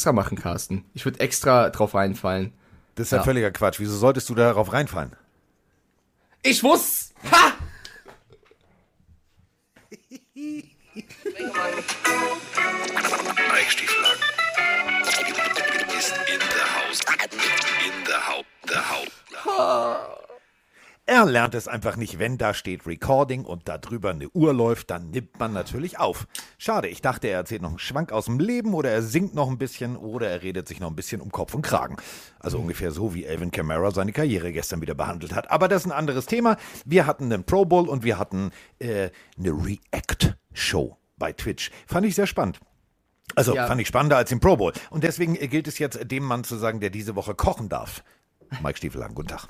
extra machen, Carsten. Ich würde extra drauf reinfallen. Das ist ja, ja völliger Quatsch. Wieso solltest du darauf reinfallen? Ich wusste! Ha! Eichstieflagen ist in der Haus. In der Haut. Der Haut. Er lernt es einfach nicht, wenn da steht Recording und da drüber eine Uhr läuft, dann nimmt man natürlich auf. Schade, ich dachte, er erzählt noch einen Schwank aus dem Leben oder er singt noch ein bisschen oder er redet sich noch ein bisschen um Kopf und Kragen. Also ungefähr so, wie Elvin Kamara seine Karriere gestern wieder behandelt hat. Aber das ist ein anderes Thema. Wir hatten einen Pro Bowl und wir hatten äh, eine React-Show bei Twitch. Fand ich sehr spannend. Also ja. fand ich spannender als im Pro Bowl. Und deswegen gilt es jetzt, dem Mann zu sagen, der diese Woche kochen darf. Mike Stiefelang, guten Tag.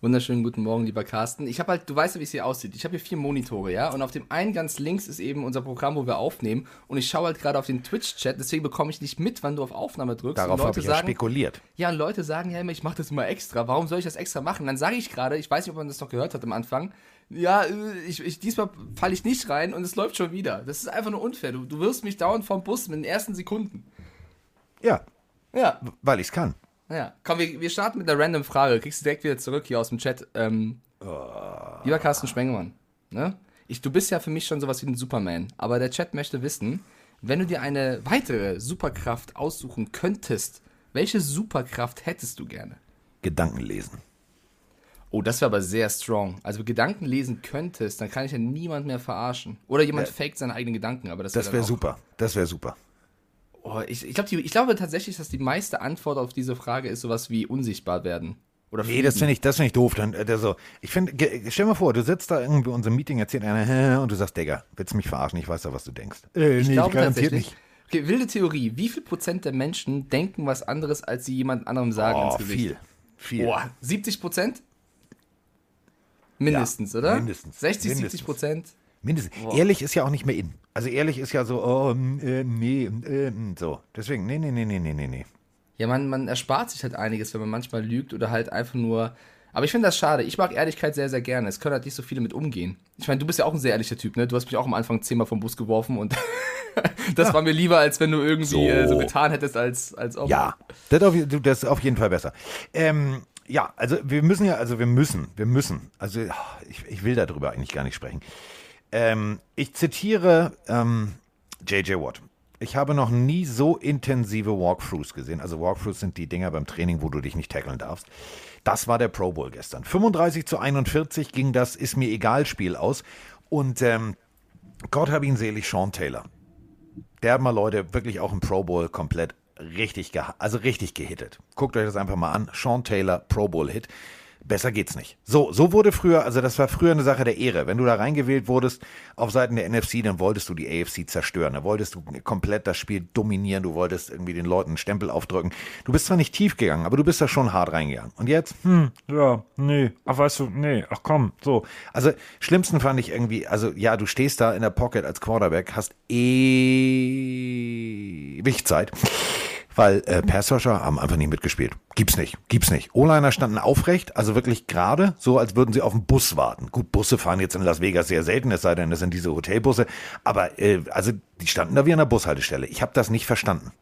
Wunderschönen guten Morgen, lieber Carsten. Ich habe halt, du weißt ja, wie es hier aussieht. Ich habe hier vier Monitore, ja, und auf dem einen ganz links ist eben unser Programm, wo wir aufnehmen. Und ich schaue halt gerade auf den Twitch-Chat, deswegen bekomme ich nicht mit, wann du auf Aufnahme drückst. Darauf habe ich sagen, spekuliert. Ja, und Leute sagen ja immer, ich mache das immer extra. Warum soll ich das extra machen? Dann sage ich gerade, ich weiß nicht, ob man das noch gehört hat am Anfang. Ja, äh, ich, ich diesmal falle ich nicht rein und es läuft schon wieder. Das ist einfach nur unfair. Du, du wirst mich dauernd vom Bus mit den ersten Sekunden. Ja. Ja. Weil ich es kann. Ja, komm, wir, wir starten mit einer random Frage. Kriegst du direkt wieder zurück hier aus dem Chat. Ähm, oh. Lieber Carsten Spengemann, ne? Ich, du bist ja für mich schon sowas wie ein Superman, aber der Chat möchte wissen, wenn du dir eine weitere Superkraft aussuchen könntest, welche Superkraft hättest du gerne? Gedanken lesen. Oh, das wäre aber sehr strong. Also Gedanken lesen könntest, dann kann ich ja niemand mehr verarschen. Oder jemand ja. faked seine eigenen Gedanken, aber das wäre Das wäre super. Das wäre super. Oh, ich, ich, glaub, ich glaube tatsächlich, dass die meiste Antwort auf diese Frage ist sowas wie unsichtbar werden. Oder nee, das finde ich, find ich doof. Dann, also, ich finde, stell dir mal vor, du sitzt da irgendwie in unserem Meeting, erzählt einer, und du sagst, Digga, willst du mich verarschen? Ich weiß ja, was du denkst. Äh, ich nee, glaube ich garantiert nicht. Okay, wilde Theorie. Wie viel Prozent der Menschen denken was anderes, als sie jemand anderem sagen oh, ins Gesicht? viel. Viel. Boah, 70 Prozent? Mindestens, ja, oder? Mindestens. 60, mindestens. 70 Prozent? Mindestens. Boah. Ehrlich ist ja auch nicht mehr in. Also ehrlich ist ja so, oh, äh, nee, äh, so. Deswegen, nee, nee, nee, nee, nee, nee. Ja, man, man erspart sich halt einiges, wenn man manchmal lügt oder halt einfach nur. Aber ich finde das schade. Ich mag Ehrlichkeit sehr, sehr gerne. Es können halt nicht so viele mit umgehen. Ich meine, du bist ja auch ein sehr ehrlicher Typ, ne? Du hast mich auch am Anfang zehnmal vom Bus geworfen und das ja. war mir lieber, als wenn du irgendwie so, äh, so getan hättest, als, als ob. Ja, das, auf, das ist auf jeden Fall besser. Ähm, ja, also wir müssen ja, also wir müssen, wir müssen. Also ich, ich will darüber eigentlich gar nicht sprechen. Ähm, ich zitiere ähm, JJ Watt. Ich habe noch nie so intensive Walkthroughs gesehen. Also Walkthroughs sind die Dinger beim Training, wo du dich nicht tackeln darfst. Das war der Pro Bowl gestern. 35 zu 41 ging das Ist mir egal Spiel aus. Und ähm, Gott hab ihn selig, Sean Taylor. Der hat mal Leute wirklich auch im Pro Bowl komplett richtig, also richtig gehittet. Guckt euch das einfach mal an. Sean Taylor Pro Bowl Hit. Besser geht's nicht. So, so wurde früher, also das war früher eine Sache der Ehre. Wenn du da reingewählt wurdest auf Seiten der NFC, dann wolltest du die AFC zerstören. Da wolltest du komplett das Spiel dominieren. Du wolltest irgendwie den Leuten einen Stempel aufdrücken. Du bist zwar nicht tief gegangen, aber du bist da schon hart reingegangen. Und jetzt, hm, ja, nee, ach weißt du, nee, ach komm, so. Also, schlimmsten fand ich irgendwie, also ja, du stehst da in der Pocket als Quarterback, hast ewig Zeit weil äh, Passrusher haben einfach nicht mitgespielt. Gibt's nicht, gibt's nicht. O-Liner standen aufrecht, also wirklich gerade, so als würden sie auf den Bus warten. Gut, Busse fahren jetzt in Las Vegas sehr selten, es sei denn, das sind diese Hotelbusse, aber äh, also die standen da wie an der Bushaltestelle. Ich habe das nicht verstanden.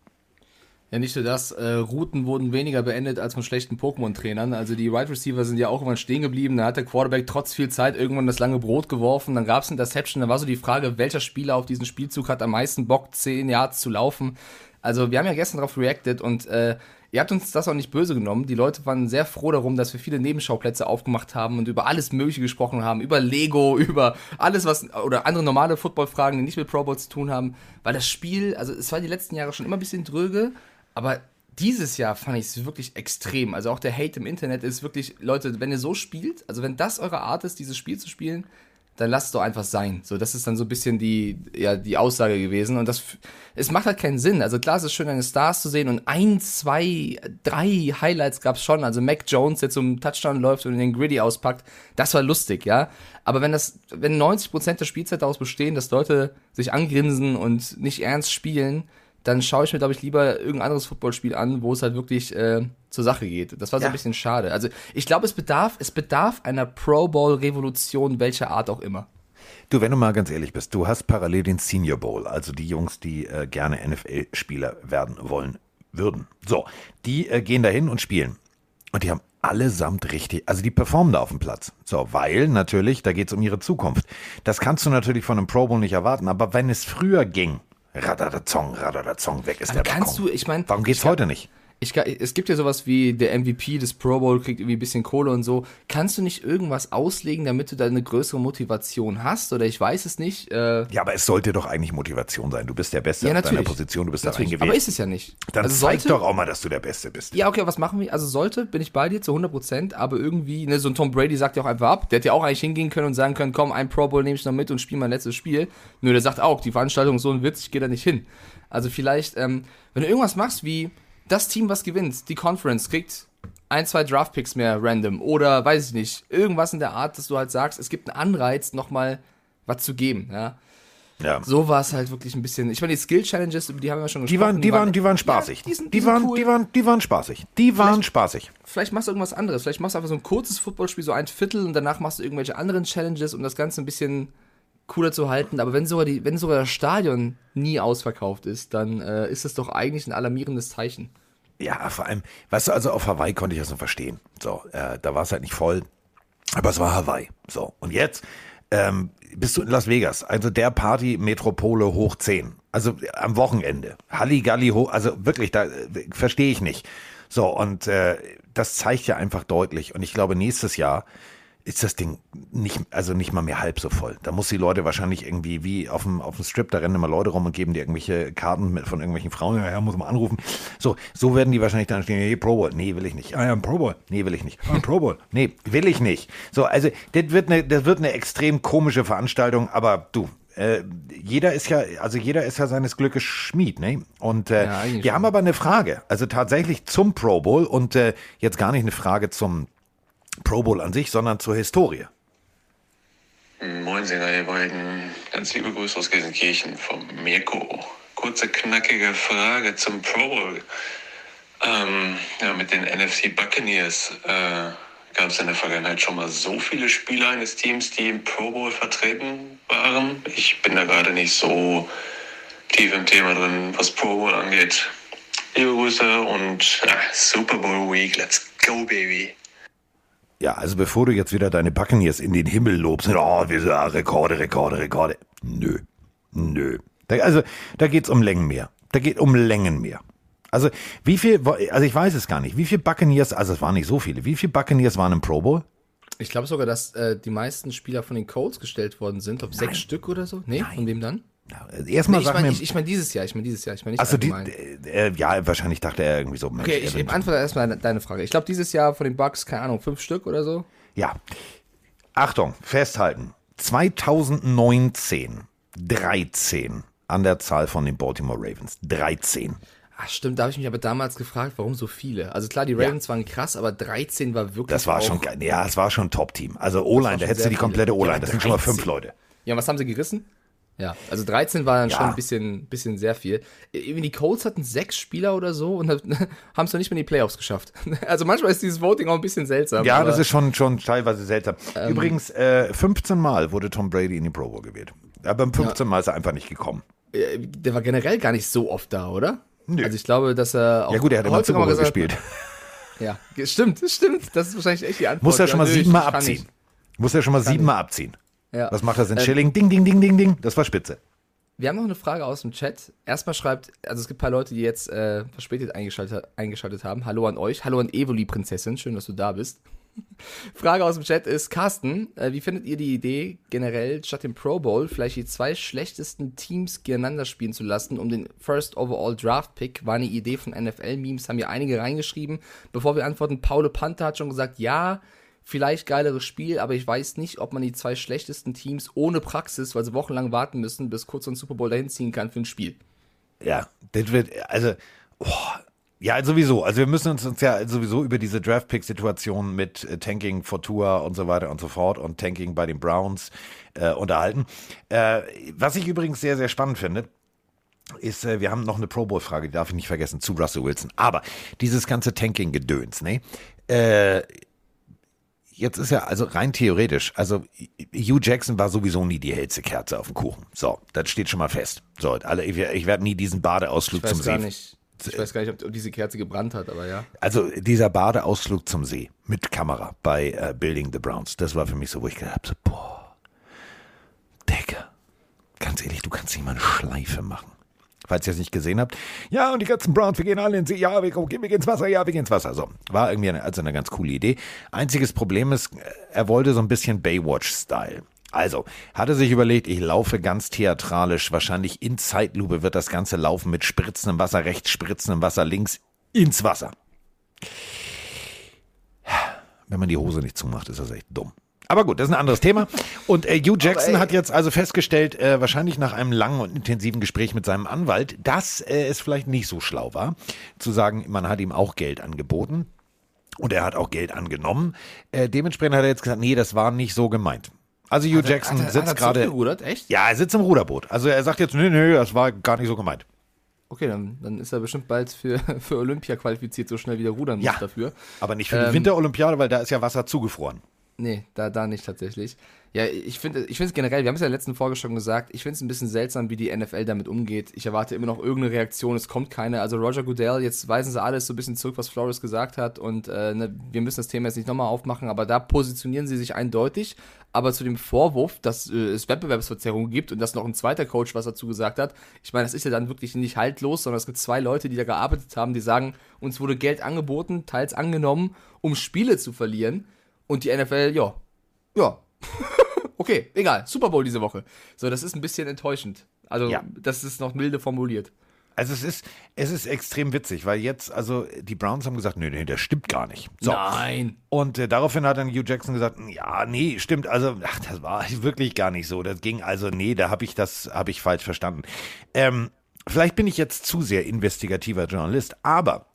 Ja, nicht nur das, äh, Routen wurden weniger beendet als von schlechten Pokémon-Trainern. Also die Wide Receiver sind ja auch immer stehen geblieben. Da hat der Quarterback trotz viel Zeit irgendwann das lange Brot geworfen. Dann gab es Interception. Da war so die Frage, welcher Spieler auf diesen Spielzug hat am meisten Bock, 10 Yards zu laufen. Also wir haben ja gestern darauf reacted und äh, ihr habt uns das auch nicht böse genommen. Die Leute waren sehr froh darum, dass wir viele Nebenschauplätze aufgemacht haben und über alles Mögliche gesprochen haben, über Lego, über alles was oder andere normale Footballfragen, die nicht mit Pro Bowl zu tun haben, weil das Spiel, also es war die letzten Jahre schon immer ein bisschen dröge, aber dieses Jahr fand ich es wirklich extrem. Also auch der Hate im Internet ist wirklich, Leute, wenn ihr so spielt, also wenn das eure Art ist, dieses Spiel zu spielen, dann lass es doch einfach sein. So, das ist dann so ein bisschen die, ja, die Aussage gewesen. Und das, es macht halt keinen Sinn. Also klar, es ist schön, deine Stars zu sehen und ein, zwei, drei Highlights gab es schon. Also Mac Jones, der zum Touchdown läuft und den Griddy auspackt, das war lustig, ja. Aber wenn das, wenn 90% der Spielzeit daraus bestehen, dass Leute sich angrinsen und nicht ernst spielen, dann schaue ich mir, glaube ich, lieber irgendein anderes Footballspiel an, wo es halt wirklich äh, zur Sache geht. Das war so ja. ein bisschen schade. Also ich glaube, es bedarf, es bedarf einer Pro Bowl-Revolution, welcher Art auch immer. Du, wenn du mal ganz ehrlich bist, du hast parallel den Senior Bowl, also die Jungs, die äh, gerne NFL-Spieler werden wollen würden. So, die äh, gehen dahin und spielen. Und die haben allesamt richtig, also die performen da auf dem Platz. So, weil natürlich, da geht's um ihre Zukunft. Das kannst du natürlich von einem Pro Bowl nicht erwarten, aber wenn es früher ging, Radadazong, Radadazong, weg ist Aber der kannst Balkon. du, ich meine, Warum geht's heute nicht? Ich, es gibt ja sowas wie der MVP des Pro Bowl kriegt irgendwie ein bisschen Kohle und so. Kannst du nicht irgendwas auslegen, damit du da eine größere Motivation hast? Oder ich weiß es nicht. Äh, Ja, aber es sollte doch eigentlich Motivation sein. Du bist der Beste ja, auf deiner. Position, du bist da natürlich. reingewählt. Aber ist es ja nicht. Dann also zeig sollte, doch auch mal, dass du der Beste bist. Ja, okay, was machen wir? Also sollte, bin ich bei dir zu 100 Prozent, aber irgendwie, ne, so ein Tom Brady sagt ja auch einfach ab. Der hätte ja auch eigentlich hingehen können und sagen können, komm, ein Pro Bowl nehme ich noch mit und spiele mein letztes Spiel. Nur der sagt auch, die Veranstaltung ist so ein Witz, ich gehe da nicht hin. Also vielleicht, ähm, wenn du irgendwas machst wie, das Team, was gewinnt, die Conference, kriegt ein, zwei Draftpicks mehr random oder weiß ich nicht, irgendwas in der Art, dass du halt sagst, es gibt einen Anreiz, nochmal was zu geben, ja. Ja. So war es halt wirklich ein bisschen. Ich meine, die Skill Challenges, über die haben wir schon Die gesprochen. waren, die waren, die waren spaßig. Ja, die sind, die, die sind waren, cool. die waren, die waren spaßig. Die waren spaßig. vielleicht machst du irgendwas anderes. Vielleicht machst du einfach so ein kurzes Footballspiel, so ein Viertel und danach machst du irgendwelche anderen Challenges, um das Ganze ein bisschen cooler zu halten. Aber wenn sogar, die, wenn sogar das Stadion nie ausverkauft ist, dann äh, ist das doch eigentlich ein alarmierendes Zeichen. Ja, vor allem, weißt du, also auf Hawaii konnte ich das noch verstehen. So, äh, da war es halt nicht voll, aber es war Hawaii. So, und jetzt ähm, bist du in Las Vegas, also der Party-Metropole hoch 10. Also äh, am Wochenende. Halligalli hoch, also wirklich, da äh, verstehe ich nicht. So, und äh, das zeigt ja einfach deutlich. Und ich glaube, nächstes Jahr ist das Ding nicht, also nicht mal mehr halb so voll. Da muss die Leute wahrscheinlich irgendwie wie auf dem, auf dem Strip, da rennen immer Leute rum und geben dir irgendwelche Karten mit, von irgendwelchen Frauen, ja, ja, muss man anrufen. So, so werden die wahrscheinlich dann stehen, hey, Pro Bowl, nee, will ich nicht. Ah ja, ein Pro Bowl, nee, will ich nicht. Ah, ein Pro Bowl, nee, will ich nicht. So, also, das wird eine, das wird eine extrem komische Veranstaltung, aber du, äh, jeder ist ja, also jeder ist ja seines Glückes Schmied, ne? Und äh, Ja, wir schon. haben aber eine Frage, also tatsächlich zum Pro Bowl und äh, jetzt gar nicht eine Frage zum Pro Bowl an sich, sondern zur Historie. Moin, Singer, ihr beiden. Ganz liebe Grüße aus Gelsenkirchen vom Mirko. Kurze, knackige Frage zum Pro Bowl. Ähm, ja, mit den NFC Buccaneers äh, gab es in der Vergangenheit schon mal so viele Spieler eines Teams, die im Pro Bowl vertreten waren. Ich bin da gerade nicht so tief im Thema drin, was Pro Bowl angeht. Liebe Grüße und ja, Super Bowl Week. Let's go, baby. Ja, also bevor du jetzt wieder deine Buccaneers in den Himmel lobst, oh, wir sind ja Rekorde, Rekorde, Rekorde. Nö, nö. Da, also da geht's um Längen mehr. Da geht um Längen mehr. Also wie viel, also ich weiß es gar nicht, wie viele Buccaneers, also es waren nicht so viele, wie viele Buccaneers waren im Pro Bowl? Ich glaube sogar, dass äh, die meisten Spieler von den Colts gestellt worden sind. Ob sechs Stück oder so? Nee, von wem dann? Erstmal Nee, ich meine ich, ich mein dieses Jahr, ich meine dieses Jahr, ich meine nicht also die, allgemein. äh, ja, wahrscheinlich dachte er irgendwie so. Mensch, Okay, ich, ich antworte erstmal deine- Frage. Ich glaube, dieses Jahr von den Bucks, keine Ahnung, fünf Stück oder so. Ja. Achtung, festhalten. 2019 13 an der Zahl von den Baltimore Ravens. 13. Ach, stimmt, da habe ich mich aber damals gefragt, warum so viele. Also klar, die Ravens waren krass, aber 13 war wirklich. Das war schon geil. Ja, es war schon ein Top-Team. Also O-Line, da hättest du die komplette. Ja, O-Line. aber Das sind schon mal 13. fünf Leute. Ja, was haben sie gerissen? Ja, also 13 war dann schon Ja. ein bisschen, bisschen sehr viel. Die Colts hatten sechs Spieler oder so und haben es noch nicht mehr in die Playoffs geschafft. Also manchmal ist dieses Voting auch ein bisschen seltsam. Ja, das ist schon, schon teilweise seltsam. Ähm. Übrigens, äh, 15 Mal wurde Tom Brady in die Pro Bowl gewählt. Aber beim 15 Mal ist er einfach nicht gekommen. der war generell gar nicht so oft da, oder? Nö. Also ich glaube, dass er auch Ja gut, er hat immer Super Bowl mal gespielt. Ja, stimmt, stimmt. Das ist wahrscheinlich echt die Antwort. Muss er schon mal Ja, siebenmal abziehen. Muss er schon mal siebenmal abziehen. Ja. Was macht das in Ähm, Schilling? Ding, ding, ding, ding, ding. Das war spitze. Wir haben noch eine Frage aus dem Chat. Erstmal schreibt, also es gibt ein paar Leute, die jetzt äh, verspätet eingeschaltet, eingeschaltet haben. Hallo an euch. Hallo an Evoli Prinzessin. Schön, dass du da bist. Frage aus dem Chat ist, Carsten, äh, wie findet ihr die Idee, generell statt dem Pro Bowl vielleicht die zwei schlechtesten Teams gegeneinander spielen zu lassen, um den First Overall Draft Pick? War eine Idee von NFL-Memes, haben hier einige reingeschrieben. Bevor wir antworten, Paul Panther hat schon gesagt, ja, vielleicht geileres Spiel, aber ich weiß nicht, ob man die zwei schlechtesten Teams ohne Praxis, weil sie wochenlang warten müssen, bis kurz dem Super Bowl dahin ziehen kann für ein Spiel. Ja, das wird, also, oh, ja, sowieso. Also wir müssen uns, uns ja sowieso über diese Draft-Pick-Situation mit äh, Tanking for Tour und so weiter und so fort und Tanking bei den Browns äh, unterhalten. Äh, was ich übrigens sehr, sehr spannend finde, ist, äh, wir haben noch eine Pro Bowl-Frage, die darf ich nicht vergessen, zu Russell Wilson. Aber dieses ganze Tanking-Gedöns, ne? Jetzt ist ja, also rein theoretisch, also Hugh Jackson war sowieso nie die hellste Kerze auf dem Kuchen. So, das steht schon mal fest. So, alle, ich, ich werde nie diesen Badeausflug zum See. nicht. Ich weiß gar nicht, ob, diese Kerze gebrannt hat, aber ja. Also dieser Badeausflug zum See mit Kamera bei äh, Building the Browns, das war für mich so, wo ich gedacht habe, so, boah, Digga, ganz ehrlich, du kannst nicht mal eine Schleife machen. Falls ihr es nicht gesehen habt. Ja, und die ganzen Browns, wir gehen alle in den See. Ja, wir, wir gehen ins Wasser. Ja, wir gehen ins Wasser. So, war irgendwie eine, also eine ganz coole Idee. Einziges Problem ist, er wollte so ein bisschen Baywatch-Style. Also, hatte sich überlegt, ich laufe ganz theatralisch, wahrscheinlich in Zeitlupe wird das Ganze laufen mit spritzendem Wasser rechts, spritzendem Wasser links ins Wasser. Wenn man die Hose nicht zumacht, ist das echt dumm. Aber gut, das ist ein anderes Thema. Und äh, Hugh Jackson hat jetzt also festgestellt, äh, wahrscheinlich nach einem langen und intensiven Gespräch mit seinem Anwalt, dass äh, es vielleicht nicht so schlau war, zu sagen, man hat ihm auch Geld angeboten. Und er hat auch Geld angenommen. Äh, dementsprechend hat er jetzt gesagt, nee, das war nicht so gemeint. Also Hugh Jackson hat er, sitzt hat er gerade. zurückgerudert? Echt? Ja, er sitzt im Ruderboot. Also er sagt jetzt, nö, nö, das war gar nicht so gemeint. Okay, dann, dann ist er bestimmt bald für, für Olympia qualifiziert, so schnell wieder rudern muss Ja. dafür. Aber nicht für die Ähm, Winterolympiade, weil da ist ja Wasser zugefroren. Nee, da, da nicht tatsächlich. Ja, ich finde ich es generell, wir haben es ja in der letzten Folge schon gesagt, ich finde es ein bisschen seltsam, wie die NFL damit umgeht. Ich erwarte immer noch irgendeine Reaktion, es kommt keine. Also Roger Goodell, jetzt weisen sie alles so ein bisschen zurück, was Flores gesagt hat und äh, ne, wir müssen das Thema jetzt nicht nochmal aufmachen, aber da positionieren sie sich eindeutig. Aber zu dem Vorwurf, dass äh, es Wettbewerbsverzerrungen gibt und dass noch ein zweiter Coach was dazu gesagt hat, ich meine, das ist ja dann wirklich nicht haltlos, sondern es gibt zwei Leute, die da gearbeitet haben, die sagen, uns wurde Geld angeboten, teils angenommen, um Spiele zu verlieren. Und die NFL, ja, ja. okay, egal. Super Bowl diese Woche. So, das ist ein bisschen enttäuschend. Also, Ja. das ist noch milde formuliert. Also es ist, es ist extrem witzig, weil jetzt, also die Browns haben gesagt, nee, nee, das stimmt gar nicht. So. Nein. Und äh, daraufhin hat dann Hugh Jackson gesagt, ja, nee, stimmt, also, ach, das war wirklich gar nicht so. Das ging, also, nee, da habe ich das, habe ich falsch verstanden. Ähm, vielleicht bin ich jetzt zu sehr investigativer Journalist, aber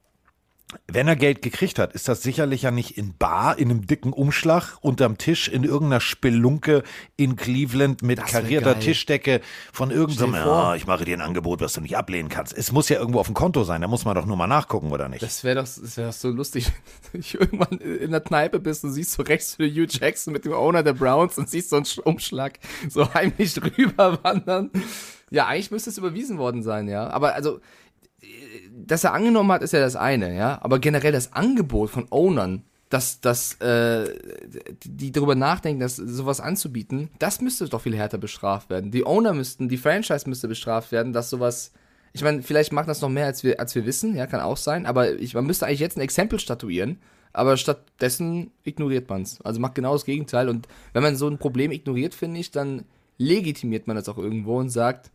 wenn er Geld gekriegt hat, ist das sicherlich ja nicht in Bar, in einem dicken Umschlag, unterm Tisch, in irgendeiner Spelunke in Cleveland mit karierter. Tischdecke von irgendeinem, ja, ich mache dir ein Angebot, was du nicht ablehnen kannst. Es muss ja irgendwo auf dem Konto sein, da muss man doch nur mal nachgucken, oder nicht? Das wäre doch, das wär doch so lustig, wenn du irgendwann in der Kneipe bist und siehst so rechts für Hugh Jackson mit dem Owner der Browns und siehst so einen Sch- Umschlag so heimlich drüber wandern. Ja, eigentlich müsste es überwiesen worden sein, ja. Aber also, dass er angenommen hat, ist ja das eine, ja. Aber generell das Angebot von Ownern, dass, dass äh, die darüber nachdenken, das sowas anzubieten, das müsste doch viel härter bestraft werden. Die Owner müssten, die Franchise müsste bestraft werden, dass sowas. Ich meine, vielleicht macht das noch mehr, als wir, als wir wissen, ja, kann auch sein, aber ich, man müsste eigentlich jetzt ein Exempel statuieren, aber stattdessen ignoriert man es. Also macht genau das Gegenteil. Und wenn man so ein Problem ignoriert, finde ich, dann legitimiert man das auch irgendwo und sagt,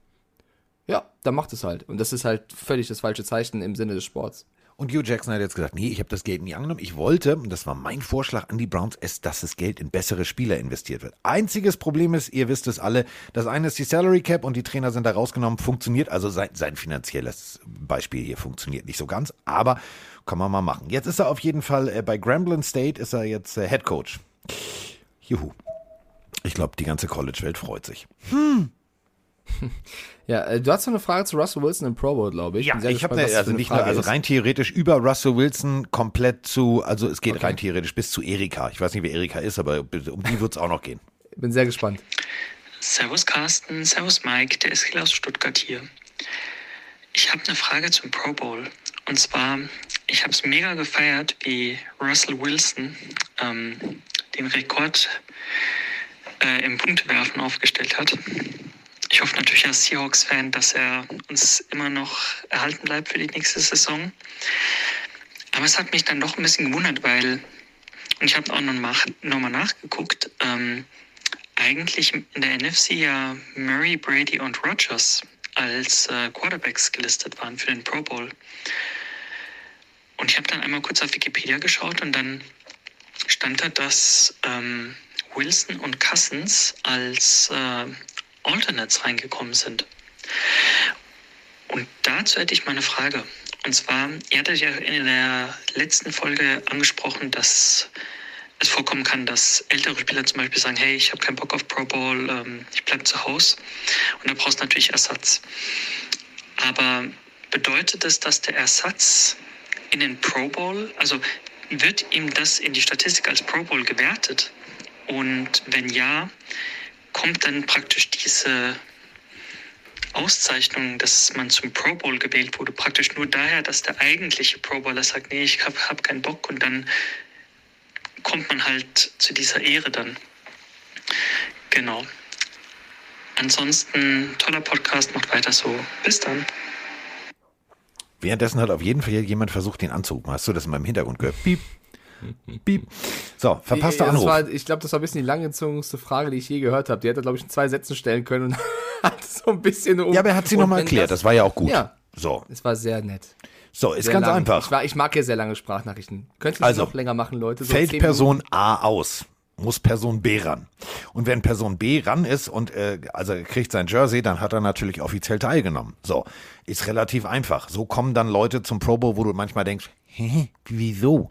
ja, dann macht es halt. Und das ist halt völlig das falsche Zeichen im Sinne des Sports. Und Hugh Jackson hat jetzt gesagt, nee, ich habe das Geld nie angenommen. Ich wollte, und das war mein Vorschlag an die Browns, ist, dass das Geld in bessere Spieler investiert wird. Einziges Problem ist, ihr wisst es alle, das eine ist die Salary Cap und die Trainer sind da rausgenommen, funktioniert, also sein, sein finanzielles Beispiel hier funktioniert nicht so ganz, aber kann man mal machen. Jetzt ist er auf jeden Fall äh, bei Grambling State, ist er jetzt äh, Head Coach. Juhu. Ich glaube, die ganze College-Welt freut sich. Ja, äh, du hast noch eine Frage zu Russell Wilson im Pro Bowl, glaube ich. Sehr ich habe das also eine nicht nur, Frage also rein theoretisch über Russell Wilson komplett zu, also es geht Okay. rein theoretisch bis zu Erika. Ich weiß nicht, wer Erika ist, aber um die wird es auch noch gehen. Bin sehr gespannt. Servus Carsten, Servus Mike, der Eskil aus Stuttgart hier. Ich habe eine Frage zum Pro Bowl. Und zwar, ich habe es mega gefeiert, wie Russell Wilson ähm, den Rekord äh, im Punktewerfen aufgestellt hat. Ich hoffe natürlich als Seahawks-Fan, dass er uns immer noch erhalten bleibt für die nächste Saison. Aber es hat mich dann doch ein bisschen gewundert, weil, und ich habe auch noch mal, noch mal nachgeguckt, ähm, eigentlich in der NFC ja Murray, Brady und Rogers als äh, Quarterbacks gelistet waren für den Pro Bowl. Und ich habe dann einmal kurz auf Wikipedia geschaut und dann stand da, dass ähm, Wilson und Cousins als äh, Alternates reingekommen sind. Und dazu hätte ich mal eine Frage. Und zwar, ihr hattet ja in der letzten Folge angesprochen, dass es vorkommen kann, dass ältere Spieler zum Beispiel sagen, hey, ich habe keinen Bock auf Pro Bowl, ähm, ich bleibe zu Hause. Und da brauchst du natürlich Ersatz. Aber bedeutet es, dass der Ersatz in den Pro Bowl, also wird ihm das in die Statistik als Pro Bowl gewertet? Und wenn ja, kommt dann praktisch diese Auszeichnung, dass man zum Pro Bowl gewählt wurde, praktisch nur daher, dass der eigentliche Pro Bowler sagt, nee, ich habe hab keinen Bock und dann kommt man halt zu dieser Ehre dann. Genau. Ansonsten toller Podcast, macht weiter so. Bis dann. Währenddessen hat auf jeden Fall jemand versucht, den anzurufen. Hast du das in meinem Hintergrund gehört? Piep. Piep. So, verpasster Das Anruf. war, ich glaube, das war ein bisschen die langgezogenste Frage, die ich je gehört habe. Die hätte er, glaube ich, in zwei Sätzen stellen können und hat so ein bisschen um. ja, aber er hat sie nochmal erklärt. Das, war ja auch gut. Ja. So, Es war sehr nett. so ist Sehr ganz lang. einfach. Ich, war, ich mag ja sehr lange Sprachnachrichten. Könnt ihr Also, noch länger machen, Leute? So Fällt Person A aus, muss Person B ran. Und wenn Person B ran ist und äh, also er kriegt sein Jersey, dann hat er natürlich offiziell teilgenommen. So, ist relativ einfach. So kommen dann Leute zum Pro Bowl, wo du manchmal denkst, hä, wieso?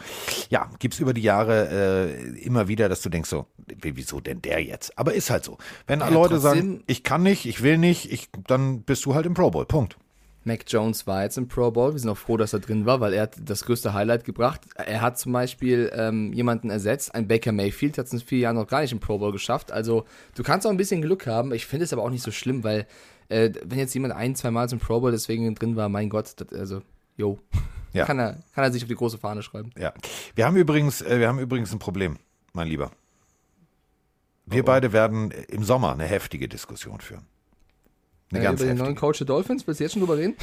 Ja, gibt's über die Jahre äh, immer wieder, dass du denkst so, wie- wieso denn der jetzt? Aber ist halt so. Wenn Leute sagen, ich kann nicht, ich will nicht, ich, dann bist du halt im Pro Bowl. Punkt. Mac Jones war jetzt im Pro Bowl. Wir sind auch froh, dass er drin war, weil er hat das größte Highlight gebracht. Er hat zum Beispiel ähm, jemanden ersetzt. Ein Baker Mayfield hat es in vier Jahren noch gar nicht im Pro Bowl geschafft. Also du kannst auch ein bisschen Glück haben. Ich finde es aber auch nicht so schlimm, weil äh, wenn jetzt jemand ein, zwei Mal zum Pro Bowl deswegen drin war, mein Gott, das, also, yo. Ja. Kann, er, kann er sich auf die große Fahne schreiben. Ja. Wir haben übrigens, äh, wir haben übrigens ein Problem, mein Lieber. Wir beide werden im Sommer eine heftige Diskussion führen. Eine Äh, ganz über den neuen. Coach der Dolphins, willst du jetzt schon drüber reden?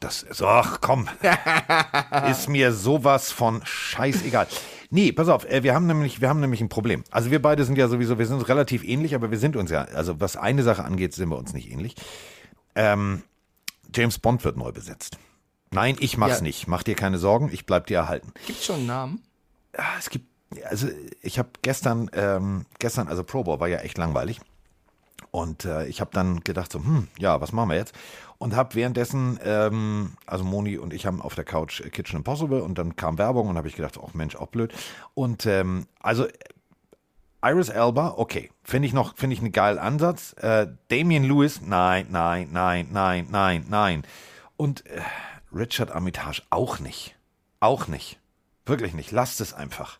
Das ist, ach komm, ist mir sowas von scheißegal. Nee, pass auf, äh, wir haben nämlich, wir haben nämlich ein Problem. Also wir beide sind ja sowieso, wir sind uns relativ ähnlich, aber wir sind uns ja, also was eine Sache angeht, sind wir uns nicht ähnlich. Ähm, James Bond wird neu besetzt. Nein, ich mach's Ja. nicht. Mach dir keine Sorgen, ich bleib dir erhalten. Gibt schon einen Namen? Ja, es gibt, also ich habe gestern, ähm, gestern, also Pro Bowl war ja echt langweilig. Und äh, ich habe dann gedacht so, hm, ja, was machen wir jetzt? Und habe währenddessen, ähm, also Moni und ich haben auf der Couch äh, Kitchen Impossible und dann kam Werbung und habe ich gedacht, ach Mensch, auch blöd. Und ähm, also Iris Elba, okay, finde ich noch, finde ich einen geilen Ansatz. Äh, Damian Lewis, nein, nein, nein, nein, nein, nein. Und äh, Richard Armitage auch nicht. Auch nicht. Wirklich nicht. Lasst es einfach.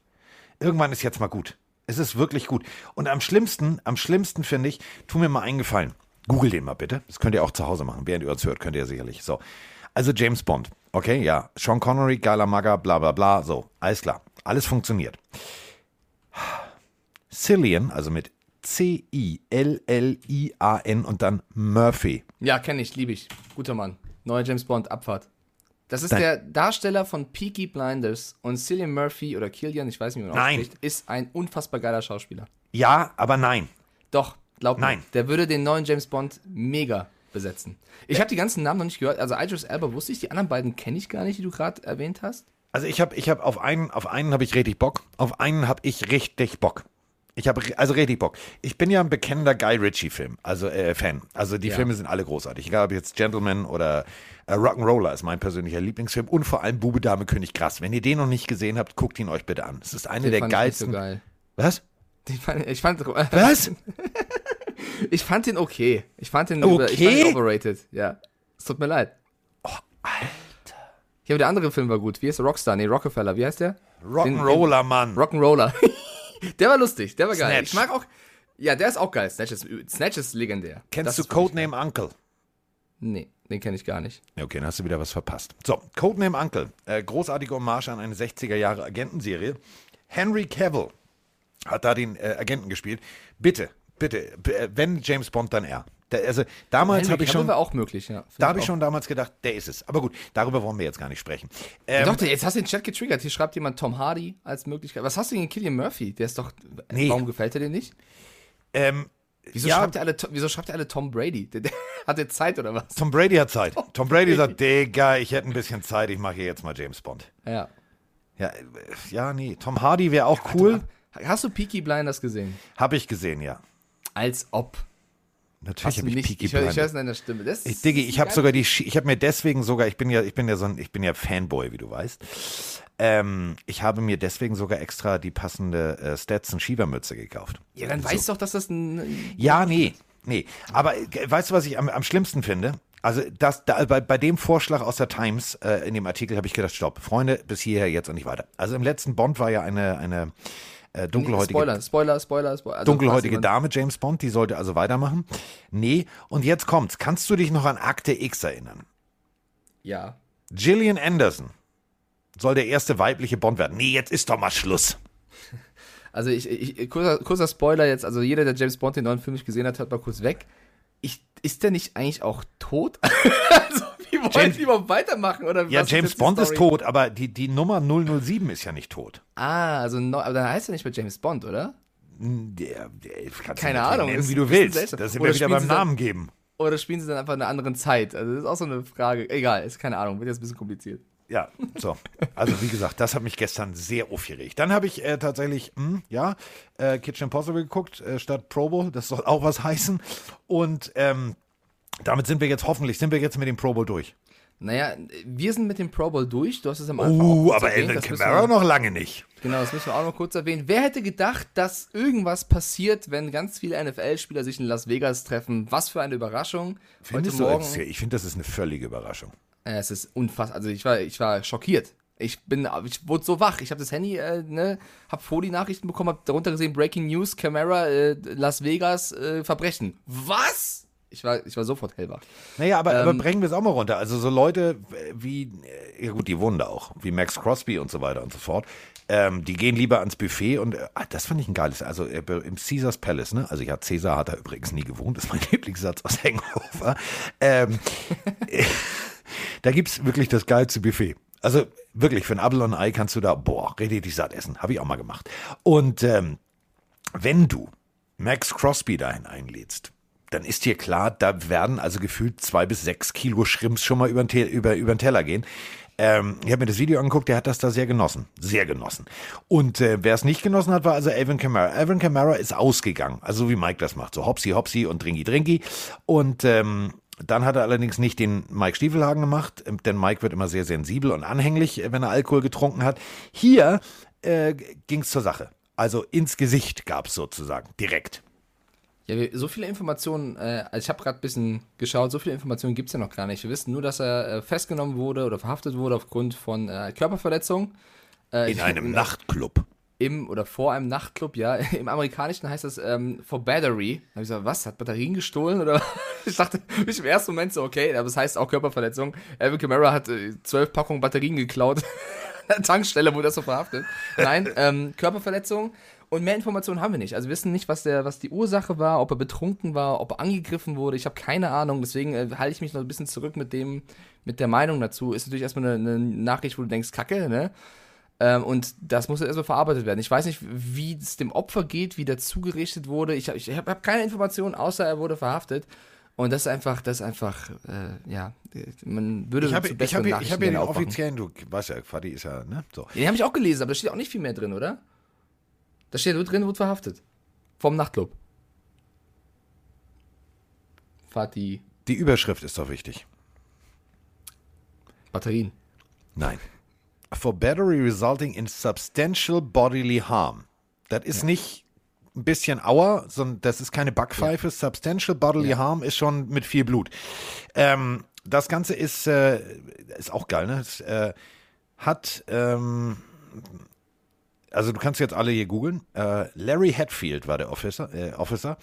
Irgendwann ist jetzt mal gut. Es ist wirklich gut. Und am schlimmsten, am schlimmsten finde ich, tu mir mal einen Gefallen. Google den mal bitte. Das könnt ihr auch zu Hause machen. Während ihr uns hört, könnt ihr sicherlich. So. Also James Bond. Okay, ja. Sean Connery, geiler Magger, bla bla bla. So, alles klar. Alles funktioniert. Cillian, also mit C-I-L-L-I-A-N und dann Murphy. Ja, kenne ich, liebe ich. Guter Mann. Neuer James Bond, Abfahrt. Das ist Nein. der Darsteller von Peaky Blinders und Cillian Murphy oder Killian, ich weiß nicht, wie man Nein. ausspricht, ist ein unfassbar geiler Schauspieler. Ja, aber nein. Doch, glaub mir. Nein. Der würde den neuen James Bond mega besetzen. Ich habe die ganzen Namen noch nicht gehört. Also Idris Elba wusste ich, die anderen beiden kenne ich gar nicht, die du gerade erwähnt hast. Also ich habe ich hab auf einen, auf einen habe ich richtig Bock. Auf einen habe ich richtig Bock. Ich habe also richtig Bock. Ich bin ja ein bekennender Guy Ritchie Film, also äh, Fan. Also die Ja. Filme sind alle großartig. Egal ob jetzt Gentleman oder äh, Rock'n'Roller ist mein persönlicher Lieblingsfilm und vor allem Bube Dame König Krass. Wenn ihr den noch nicht gesehen habt, guckt ihn euch bitte an. Es ist eine Den der fand ich nicht so geilsten. geil. Was? Den fand, ich fand, Was? ich fand den okay. Ich fand den, über, ich fand Okay? den overrated. Ja. Es tut mir leid. Oh, Alter. Ja, aber der andere Film war gut. Wie heißt der? Rockstar? Nee, Rockefeller. Wie heißt der? Rock'n'Roller, Mann. Rock'n'Roller. der war lustig, der war geil. Snatch. Ich mag auch. Ja, der ist auch geil. Snatch ist, Snatch ist legendär. Kennst Das du Codename Uncle? geil. Nee, den kenne ich gar nicht. Okay, dann hast du wieder was verpasst. So, Codename Uncle. Äh, großartige Hommage an eine 60er Jahre Agentenserie. Henry Cavill hat da den äh, Agenten gespielt. Bitte, bitte, äh, wenn James Bond, dann er. Da, also damals habe ich schon, auch möglich, ja. Da habe ich auch. schon damals gedacht, der ist es. Aber gut, darüber wollen wir jetzt gar nicht sprechen. Ja, Ähm, doch, jetzt hast du den Chat getriggert. Hier schreibt jemand Tom Hardy als Möglichkeit. Was hast du gegen Killian Murphy? Der ist doch. Nee. Warum gefällt er dir nicht? ähm, Wieso, ja, schreibt er alle, wieso schreibt er alle Tom Brady? Der, der, hat der Zeit oder was? Tom Brady hat Zeit. Tom Brady sagt, Digga, ich hätte ein bisschen Zeit, ich mache hier jetzt mal James Bond. Ja. Ja, äh, ja nee, Tom Hardy wäre auch cool. Hast du Peaky Blinders gesehen? Habe ich gesehen, ja. Als ob. Natürlich habe ich nicht. Peaky ich höre Blinders. es in deiner Stimme. Das Ich Diggi, ich habe sogar die, ich habe mir deswegen sogar, ich bin ja, ich bin ja so ein, ich bin ja Fanboy, wie du weißt. Ähm, ich habe mir deswegen sogar extra die passende äh, Stetson Schiebermütze gekauft. Ja, dann weißt du doch, dass das ein. Ja, nee, nee. Aber äh, weißt du, was ich am, am schlimmsten finde? Also das, da, bei, bei dem Vorschlag aus der Times äh, in dem Artikel habe ich gedacht, stopp, Freunde, bis hierher jetzt und nicht weiter. Also im letzten Bond war ja eine, eine Äh, dunkelhäutige, Spoiler, Spoiler, Spoiler, Spoiler. Also, dunkelhäutige Dame, James Bond, die sollte also weitermachen. Nee, und jetzt kommt's. Kannst du dich noch an Akte X erinnern? Ja. Gillian Anderson soll der erste weibliche Bond werden. Nee, jetzt ist doch mal Schluss. Also ich, ich kurzer, kurzer Spoiler jetzt, also jeder, der James Bond den neuen Film nicht gesehen hat, hört mal kurz weg. Ich, ist der nicht eigentlich auch tot? also, wie wollen James- die überhaupt weitermachen? Oder Ja, James Bond ist tot, aber die, die Nummer 007 ist ja nicht tot. Ah, also neu, aber dann heißt er nicht mehr James Bond, oder? Der, der, kannst Keine Ahnung, Nennen, wie du willst. seltsam. Das sind wir wieder beim sie dann- Namen geben. Oder spielen sie dann einfach in einer anderen Zeit? Also das ist auch so eine Frage. Egal, ist keine Ahnung, wird jetzt ein bisschen kompliziert. Ja, so. Also wie gesagt, das hat mich gestern sehr aufgeregt. Dann habe ich äh, tatsächlich, hm, ja, äh, Kitchen Impossible geguckt, äh, statt Pro Bowl. Das soll auch was heißen. Und ähm, damit sind wir jetzt, hoffentlich, sind wir jetzt mit dem Pro Bowl durch. Naja, wir sind mit dem Pro Bowl durch. Du hast es am Anfang Uh, aber müssen Kamara noch lange nicht. Genau, das müssen wir auch noch kurz erwähnen. Wer hätte gedacht, dass irgendwas passiert, wenn ganz viele NFL-Spieler sich in Las Vegas treffen? Was für eine Überraschung. Findest Heute Morgen. ich finde, das ist eine völlige Überraschung. Ja, es ist unfassbar. Also ich war, ich war schockiert. Ich bin, ich wurde so wach. Ich habe das Handy, äh, ne, hab vor die Nachrichten bekommen, hab darunter gesehen Breaking News, Camera, äh, Las Vegas, äh, Verbrechen. Was? Ich war, ich war sofort hellwach. Naja, aber, aber Ähm, bringen wir es auch mal runter. Also so Leute wie, äh, ja gut, die wohnen da auch, wie Max Crosby und so weiter und so fort. Ähm, die gehen lieber ans Buffet und äh, ah, das fand ich ein geiles. Also äh, im Caesars Palace, ne? Also ja, Caesar hat da übrigens nie gewohnt, das ist mein Lieblingssatz aus Hangover. Ähm, da gibt's wirklich das geilste Buffet. Also wirklich, für ein Apfel und ein Ei kannst du da, boah, richtig satt essen. Habe ich auch mal gemacht. Und ähm, wenn du Max Crosby dahin einlädst, dann ist dir klar, da werden also gefühlt zwei bis sechs Kilo Schrimps schon mal über den, über, über den Teller gehen. Ähm, ich habe mir das Video angeguckt, der hat das da sehr genossen. Sehr genossen. Und äh, wer es nicht genossen hat, war also Alvin Kamara. Alvin Kamara ist ausgegangen, also so wie Mike das macht. So hopsi hopsi und dringi dringi. Und ähm, dann hat er allerdings nicht den Mike Stiefelhagen gemacht, ähm, denn Mike wird immer sehr sensibel und anhänglich, äh, wenn er Alkohol getrunken hat. Hier äh, ging es zur Sache. Also ins Gesicht gab es sozusagen, direkt. Ja, so viele Informationen, äh, also ich habe gerade ein bisschen geschaut, so viele Informationen gibt es ja noch gar nicht. Wir wissen nur, dass er äh, festgenommen wurde oder verhaftet wurde aufgrund von äh, Körperverletzung. Äh, In einem Nachtclub. Im oder vor einem Nachtclub, ja. Im Amerikanischen heißt das ähm, for battery. Da habe ich gesagt, was? Hat Batterien gestohlen? Oder ich dachte ich im ersten Moment so, okay, aber es heißt auch Körperverletzung. Alvin Kamara hat äh, zwölf Packungen Batterien geklaut. Tankstelle wurde er so verhaftet. Nein, ähm, Körperverletzung. Und mehr Informationen haben wir nicht. Also wir wissen nicht, was, der, was die Ursache war, ob er betrunken war, ob er angegriffen wurde. Ich habe keine Ahnung. Deswegen äh, halte ich mich noch ein bisschen zurück mit dem, mit der Meinung dazu. Ist natürlich erstmal eine, eine Nachricht, wo du denkst, Kacke, ne? Ähm, und das muss erstmal verarbeitet werden. Ich weiß nicht, wie es dem Opfer geht, wie der zugerichtet wurde. Ich habe ich hab, hab keine Informationen, außer er wurde verhaftet. Und das ist einfach, das ist einfach, äh, ja, man würde Ich habe zu ich besseren hab, ich Nachrichten hab hier den gerne aufwachen. offiziellen, du weißt ja, Fadi ist ja, ne? So. Den habe ich auch gelesen, aber da steht auch nicht viel mehr drin, oder? Da steht drin, wurde verhaftet. Vom Nachtclub. Fatih, Die Überschrift ist doch wichtig. Batterien. Nein. For battery resulting in substantial bodily harm. Das ist nicht ein bisschen Auer, sondern das ist keine Backpfeife. Substantial bodily harm ist schon mit viel Blut. Ähm, das Ganze ist, äh, ist auch geil, ne? Es, äh, hat, ähm, also du kannst jetzt alle hier googeln. Äh, Larry Hatfield war der Officer, äh, Officer.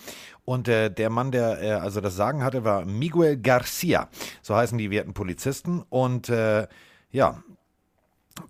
und äh, der Mann, der äh, also das Sagen hatte, war Miguel Garcia. So heißen die werten Polizisten. Und äh, ja,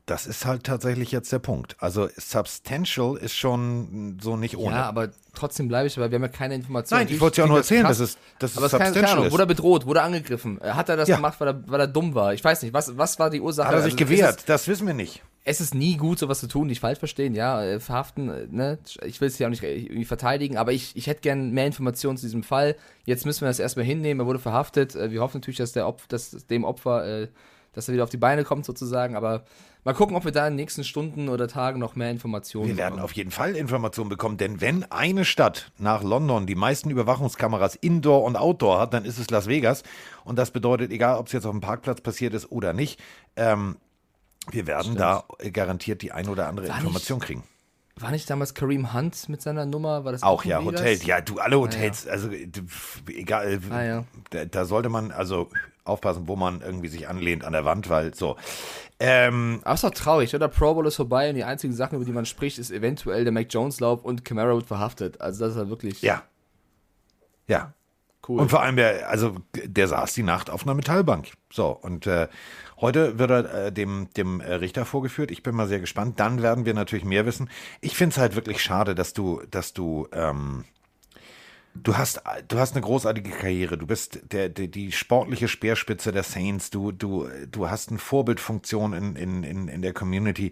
das ist halt tatsächlich jetzt der Punkt. Also substantial ist schon so nicht ohne. Ja, aber trotzdem bleibe ich, weil wir haben ja keine Informationen. Nein, ich wollte es ja auch nur erzählen, dass es, dass Aber es ist keine, keine substantial wurde er bedroht, wurde er angegriffen? Äh, Hat er das Ja. gemacht, weil er, weil er dumm war? Ich weiß nicht, was, was war die Ursache? Hat er sich Also, gewehrt? Es Das wissen wir nicht. es ist nie gut, sowas zu tun, nicht falsch verstehen, ja, äh, verhaften, äh, ne? Ich will es ja auch nicht irgendwie verteidigen, aber ich, ich hätte gern mehr Informationen zu diesem Fall. Jetzt müssen wir das erstmal hinnehmen, er wurde verhaftet. Wir hoffen natürlich, dass der Opf dass dem Opfer, dass er wieder auf die Beine kommt sozusagen, aber mal gucken, ob wir da in den nächsten Stunden oder Tagen noch mehr Informationen Wir werden bekommen. auf jeden Fall Informationen bekommen, denn wenn eine Stadt nach London die meisten Überwachungskameras Indoor und Outdoor hat, dann ist es Las Vegas. Und das bedeutet, egal ob es jetzt auf dem Parkplatz passiert ist oder nicht, ähm, wir werden da äh, garantiert die ein oder andere War Information kriegen. War nicht damals Kareem Hunt mit seiner Nummer? War das Auch ja? Hotels. Ja, du, alle Hotels, also du, egal. Ah, ja. da, da sollte man also aufpassen, wo man irgendwie sich anlehnt an der Wand, weil so. Ähm, Aber ist doch traurig, oder? Pro Bowl ist vorbei und die einzigen Sachen, über die man spricht, ist eventuell der Mac Jones Lauf und Camara wird verhaftet. Also das ist ja wirklich ja. Ja. cool. Und vor allem, der, also der saß die Nacht auf einer Metallbank. So, und äh, heute wird er äh, dem, dem äh, Richter vorgeführt. Ich bin mal sehr gespannt. Dann werden wir natürlich mehr wissen. Ich finde es halt wirklich schade, dass du, dass du, ähm, du hast, du hast eine großartige Karriere. Du bist der, der, die sportliche Speerspitze der Saints. Du, du, du hast eine Vorbildfunktion in, in, in, in der Community.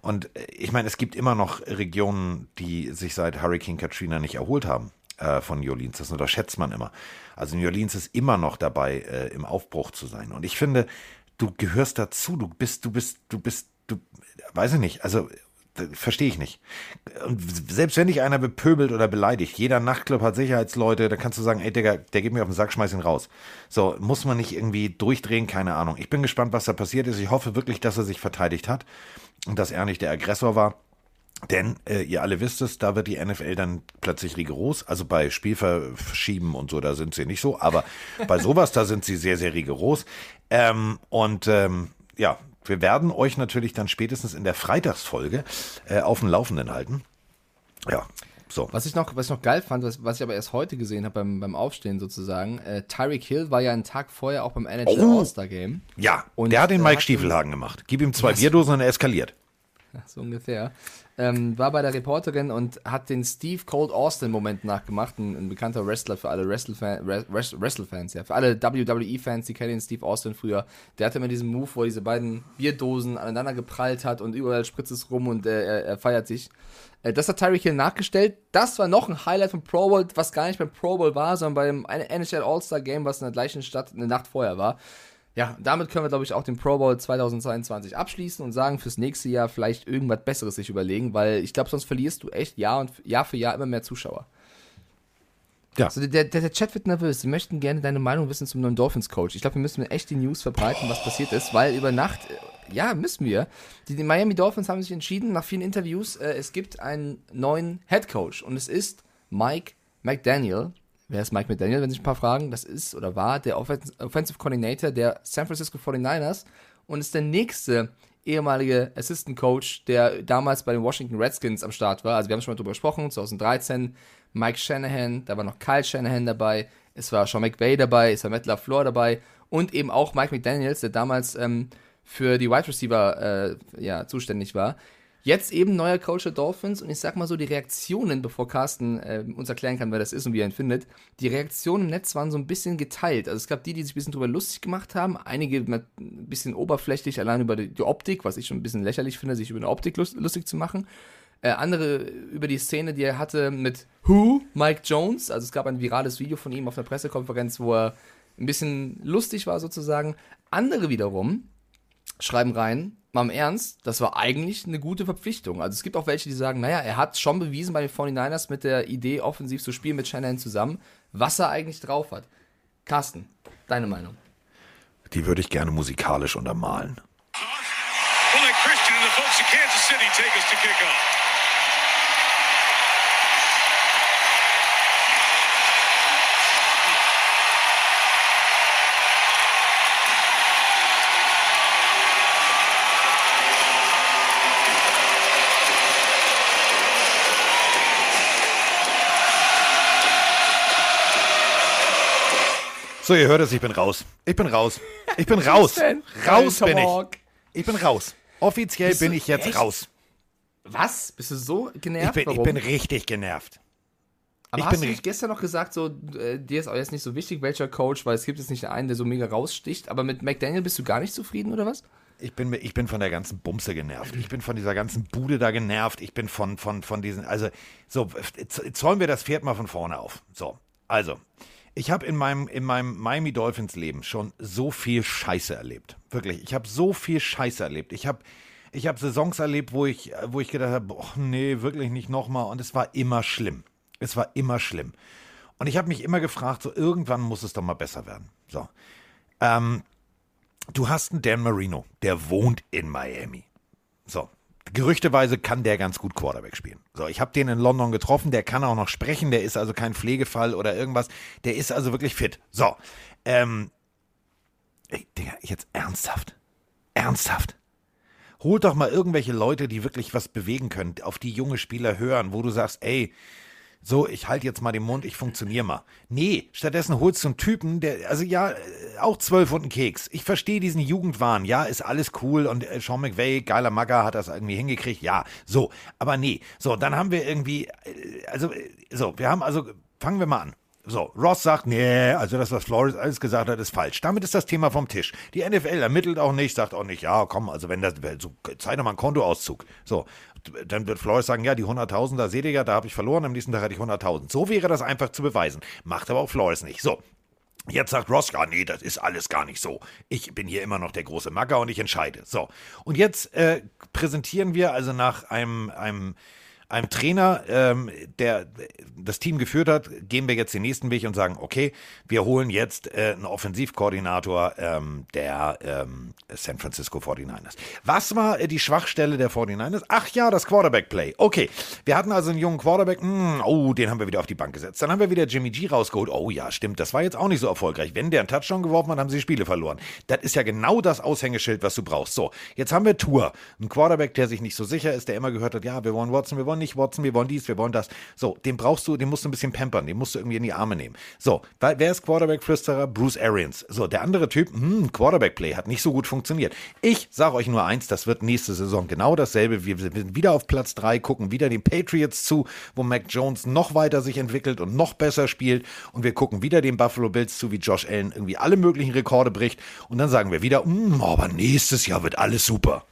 Und äh, ich meine, es gibt immer noch Regionen, die sich seit Hurricane Katrina nicht erholt haben äh, von New Orleans. Das unterschätzt man immer. Also New Orleans ist immer noch dabei, äh, im Aufbruch zu sein. Und ich finde, du gehörst dazu. Du bist, du bist, du bist, du, weiß ich nicht. Also verstehe ich nicht. Und selbst wenn dich einer bepöbelt oder beleidigt, jeder Nachtclub hat Sicherheitsleute, da kannst du sagen, ey Digga, der geht mir auf den Sack, schmeiß ihn raus. So, muss man nicht irgendwie durchdrehen, keine Ahnung. Ich bin gespannt, was da passiert ist. Ich hoffe wirklich, dass er sich verteidigt hat und dass er nicht der Aggressor war. Denn äh, ihr alle wisst es, da wird die NFL dann plötzlich rigoros. Also bei Spielverschieben und so, da sind sie nicht so. Aber bei sowas, da sind sie sehr, sehr rigoros. Ähm, und ähm, ja, wir werden euch natürlich dann spätestens in der Freitagsfolge äh, auf dem Laufenden halten. Ja, so. Was ich noch, was ich noch geil fand, was, was ich aber erst heute gesehen habe beim, beim Aufstehen sozusagen, äh, Tyreek Hill war ja einen Tag vorher auch beim NHL Oh. All-Star Game. Ja, Und, der hat den Mike Stiefelhagen gemacht. Gib ihm zwei Bierdosen und er eskaliert. so ungefähr, ähm, war bei der Reporterin und hat den Steve Cold Austin Moment nachgemacht, ein, ein bekannter Wrestler für alle Wrestle-Fan- Wre- Wres- Wrestle-Fans, ja, für alle WWE-Fans, die kennen den Steve Austin früher. Der hatte immer diesen Move, wo er diese beiden Bierdosen aneinander geprallt hat und überall spritzt es rum und äh, er, er feiert sich. Äh, Das hat Tyreek Hill nachgestellt. Das war noch ein Highlight von Pro Bowl, was gar nicht beim Pro Bowl war, sondern beim NHL All-Star Game, was in der gleichen Stadt eine Nacht vorher war. Ja, damit können wir, glaube ich, auch den Pro Bowl 2022 abschließen und sagen, fürs nächste Jahr vielleicht irgendwas Besseres sich überlegen, weil ich glaube, sonst verlierst du echt Jahr, und, Jahr für Jahr immer mehr Zuschauer. Ja. Also der, der, der Chat wird nervös. Sie möchten gerne deine Meinung wissen zum neuen Dolphins-Coach. Ich glaube, wir müssen echt die News verbreiten, was passiert ist, weil über Nacht, äh, ja, müssen wir. Die, die Miami Dolphins haben sich entschieden, nach vielen Interviews, äh, es gibt einen neuen Head Coach und es ist Mike McDaniel. Wer ist Mike McDaniel, wenn sich ein paar fragen? Das ist oder war der Offens Offensive Coordinator der San Francisco 49ers und ist der nächste ehemalige Assistant Coach, der damals bei den Washington Redskins am Start war. Also wir haben schon mal drüber gesprochen, 2013. Mike Shanahan, da war noch Kyle Shanahan dabei, es war Sean McVay dabei, es war Matt LaFleur dabei und eben auch Mike McDaniels, der damals ähm, für die Wide Receiver äh, ja, zuständig war. Jetzt eben neuer Coach der Dolphins und ich sag mal so, die Reaktionen, bevor Carsten äh, uns erklären kann, wer das ist und wie er ihn findet, die Reaktionen im Netz waren so ein bisschen geteilt. Also es gab die, die sich ein bisschen drüber lustig gemacht haben, einige ein bisschen oberflächlich allein über die, die Optik, was ich schon ein bisschen lächerlich finde, sich über eine Optik lust, lustig zu machen. Äh, andere über die Szene, die er hatte mit Who, Mike Jones. Also es gab ein virales Video von ihm auf einer Pressekonferenz, wo er ein bisschen lustig war sozusagen. Andere wiederum schreiben rein, mal im Ernst, das war eigentlich eine gute Verpflichtung. Also es gibt auch welche, die sagen, naja, er hat schon bewiesen bei den 49ers mit der Idee, offensiv zu spielen mit Shanahan zusammen, was er eigentlich drauf hat. Carsten, deine Meinung? Die würde ich gerne musikalisch untermalen. We'll let Christian and the folks of Kansas City take us to kickoff. So, ihr hört es, ich bin raus. Ich bin raus. Ich bin raus. Raus bin ich. Ich bin raus. Offiziell Bist bin ich jetzt echt? raus. Was? Bist du so Ich genervt? bin, ich bin richtig genervt. Aber ich hast bin du nicht gestern noch gesagt, so, äh, dir ist auch jetzt nicht so wichtig, welcher Coach, weil es gibt jetzt nicht einen, der so mega raussticht, aber mit McDaniel bist du gar nicht zufrieden, oder was? Ich bin, ich bin von der ganzen Bumse genervt. Ich bin von dieser ganzen Bude da genervt. Ich bin von, von, von diesen, also, so, zäumen wir das Pferd mal von vorne auf. So, also, ich habe in meinem, in meinem Miami Dolphins Leben schon so viel Scheiße erlebt. Wirklich, ich habe so viel Scheiße erlebt. Ich habe ich hab Saisons erlebt, wo ich, wo ich gedacht habe, boah, nee, wirklich nicht nochmal. Und es war immer schlimm. Es war immer schlimm. Und ich habe mich immer gefragt, so irgendwann muss es doch mal besser werden. So. Ähm, du hast einen Dan Marino, der wohnt in Miami. So. Gerüchteweise kann der ganz gut Quarterback spielen. So, ich habe den in London getroffen, der kann auch noch sprechen, der ist also kein Pflegefall oder irgendwas, der ist also wirklich fit. So, ähm, ey, Digga, jetzt ernsthaft, ernsthaft. Holt doch mal irgendwelche Leute, die wirklich was bewegen können, auf die junge Spieler hören, wo du sagst, ey, so, ich halte jetzt mal den Mund, ich funktioniere mal. Nee, stattdessen holst du einen Typen, der, also ja, äh, auch zwölf und ein Keks. Ich verstehe diesen Jugendwahn, ja, ist alles cool und äh, Sean McVay, geiler Magger, hat das irgendwie hingekriegt, ja, so. Aber nee, so, dann haben wir irgendwie, äh, also, äh, so, wir haben also, fangen wir mal an. So, Ross sagt, nee, also das, was Flores alles gesagt hat, ist falsch. Damit ist das Thema vom Tisch. Die NFL ermittelt auch nicht, sagt auch nicht, ja, komm, also wenn das, so, zeig doch mal einen Kontoauszug. So, dann wird Flores sagen, ja, die 100.000, da seht ihr ja, da habe ich verloren, am nächsten Tag hatte ich 100.000. So wäre das einfach zu beweisen. Macht aber auch Flores nicht. So, Jetzt sagt Ross, ja, nee, das ist alles gar nicht so. Ich bin hier immer noch der große Magger und ich entscheide. So. Und jetzt äh, präsentieren wir also nach einem, einem einem Trainer, ähm, der das Team geführt hat, gehen wir jetzt den nächsten Weg und sagen, okay, wir holen jetzt äh, einen Offensivkoordinator ähm, der ähm, San Francisco 49ers. Was war äh, die Schwachstelle der 49ers? Ach ja, das Quarterback-Play. Okay, wir hatten also einen jungen Quarterback, mh, hm, oh, den haben wir wieder auf die Bank gesetzt. Dann haben wir wieder Jimmy G rausgeholt. Oh ja, stimmt, das war jetzt auch nicht so erfolgreich. Wenn der einen Touchdown geworfen hat, haben sie Spiele verloren. Das ist ja genau das Aushängeschild, was du brauchst. So, jetzt haben wir Tour. Ein Quarterback, der sich nicht so sicher ist, der immer gehört hat, ja, wir wollen Watson, wir wollen wollen nicht Watson, wir wollen dies, wir wollen das. So, den brauchst du, den musst du ein bisschen pampern, den musst du irgendwie in die Arme nehmen. So, wer ist Quarterback-Flüsterer? Bruce Arians. So, der andere Typ, hm, Quarterback-Play hat nicht so gut funktioniert. Ich sage euch nur eins, das wird nächste Saison genau dasselbe. Wir sind wieder auf Platz drei, gucken wieder den Patriots zu, wo Mac Jones noch weiter sich entwickelt und noch besser spielt. Und wir gucken wieder den Buffalo Bills zu, wie Josh Allen irgendwie alle möglichen Rekorde bricht. Und dann sagen wir wieder, hm, aber nächstes Jahr wird alles super.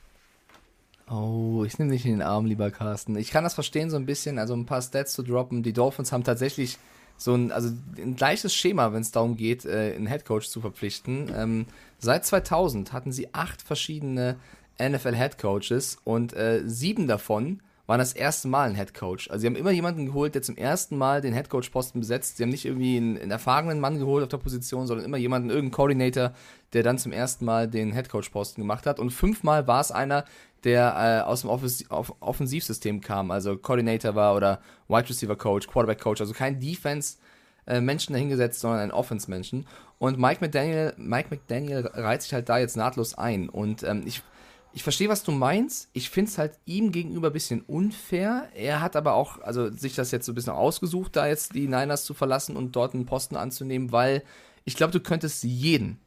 Oh, ich nehme dich in den Arm, lieber Carsten. Ich kann das verstehen so ein bisschen, also ein paar Stats zu droppen. Die Dolphins haben tatsächlich so ein, also ein gleiches Schema, wenn es darum geht, äh, einen Headcoach zu verpflichten. Ähm, seit 2000 hatten sie acht verschiedene NFL-Headcoaches und äh, sieben davon waren das erste Mal ein Headcoach. Also sie haben immer jemanden geholt, der zum ersten Mal den Headcoach-Posten besetzt. Sie haben nicht irgendwie einen, einen, erfahrenen Mann geholt auf der Position, sondern immer jemanden, irgendeinen Coordinator, der dann zum ersten Mal den Headcoach-Posten gemacht hat. Und fünfmal war es einer, der äh, aus dem Offens Off Offensivsystem kam, also Coordinator war oder Wide Receiver Coach, Quarterback Coach, also kein Defense äh, Menschen dahingesetzt, sondern ein Offense Menschen. Und Mike McDaniel, Mike McDaniel reiht sich halt da jetzt nahtlos ein. Und ähm, ich, ich verstehe, was du meinst. Ich finde es halt ihm gegenüber ein bisschen unfair. Er hat aber auch, also sich das jetzt so ein bisschen ausgesucht, da jetzt die Niners zu verlassen und dort einen Posten anzunehmen, weil ich glaube, du könntest jeden,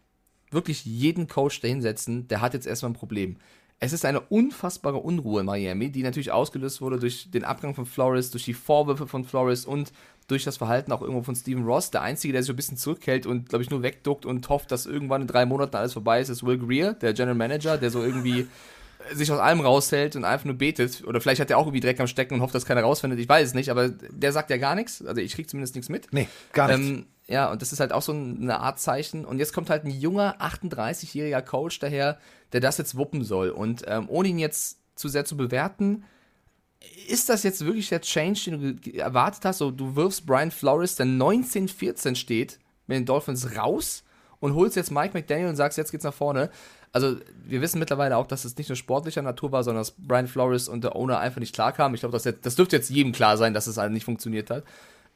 wirklich jeden Coach dahinsetzen, der hat jetzt erstmal ein Problem. Es ist eine unfassbare Unruhe in Miami, die natürlich ausgelöst wurde durch den Abgang von Flores, durch die Vorwürfe von Flores und durch das Verhalten auch irgendwo von Steven Ross. Der Einzige, der sich ein bisschen zurückhält und, glaube ich, nur wegduckt und hofft, dass irgendwann in drei Monaten alles vorbei ist, ist Will Greer, der General Manager, der so irgendwie sich aus allem raushält und einfach nur betet. Oder vielleicht hat er auch irgendwie Dreck am Stecken und hofft, dass keiner rausfindet. Ich weiß es nicht, aber der sagt ja gar nichts. Also ich kriege zumindest nichts mit. Nee, gar nichts. Ähm, ja, und das ist halt auch so eine Art Zeichen. Und jetzt kommt halt ein junger, 38-jähriger Coach daher, der das jetzt wuppen soll. Und ähm, ohne ihn jetzt zu sehr zu bewerten, ist das jetzt wirklich der Change, den du erwartet hast? So, du wirfst Brian Flores, der 1914 steht, mit den Dolphins raus und holst jetzt Mike McDaniel und sagst, jetzt geht's nach vorne. Also, wir wissen mittlerweile auch, dass es nicht nur sportlicher Natur war, sondern dass Brian Flores und der Owner einfach nicht klarkamen. Ich glaube, das, das dürfte jetzt jedem klar sein, dass es halt nicht funktioniert hat.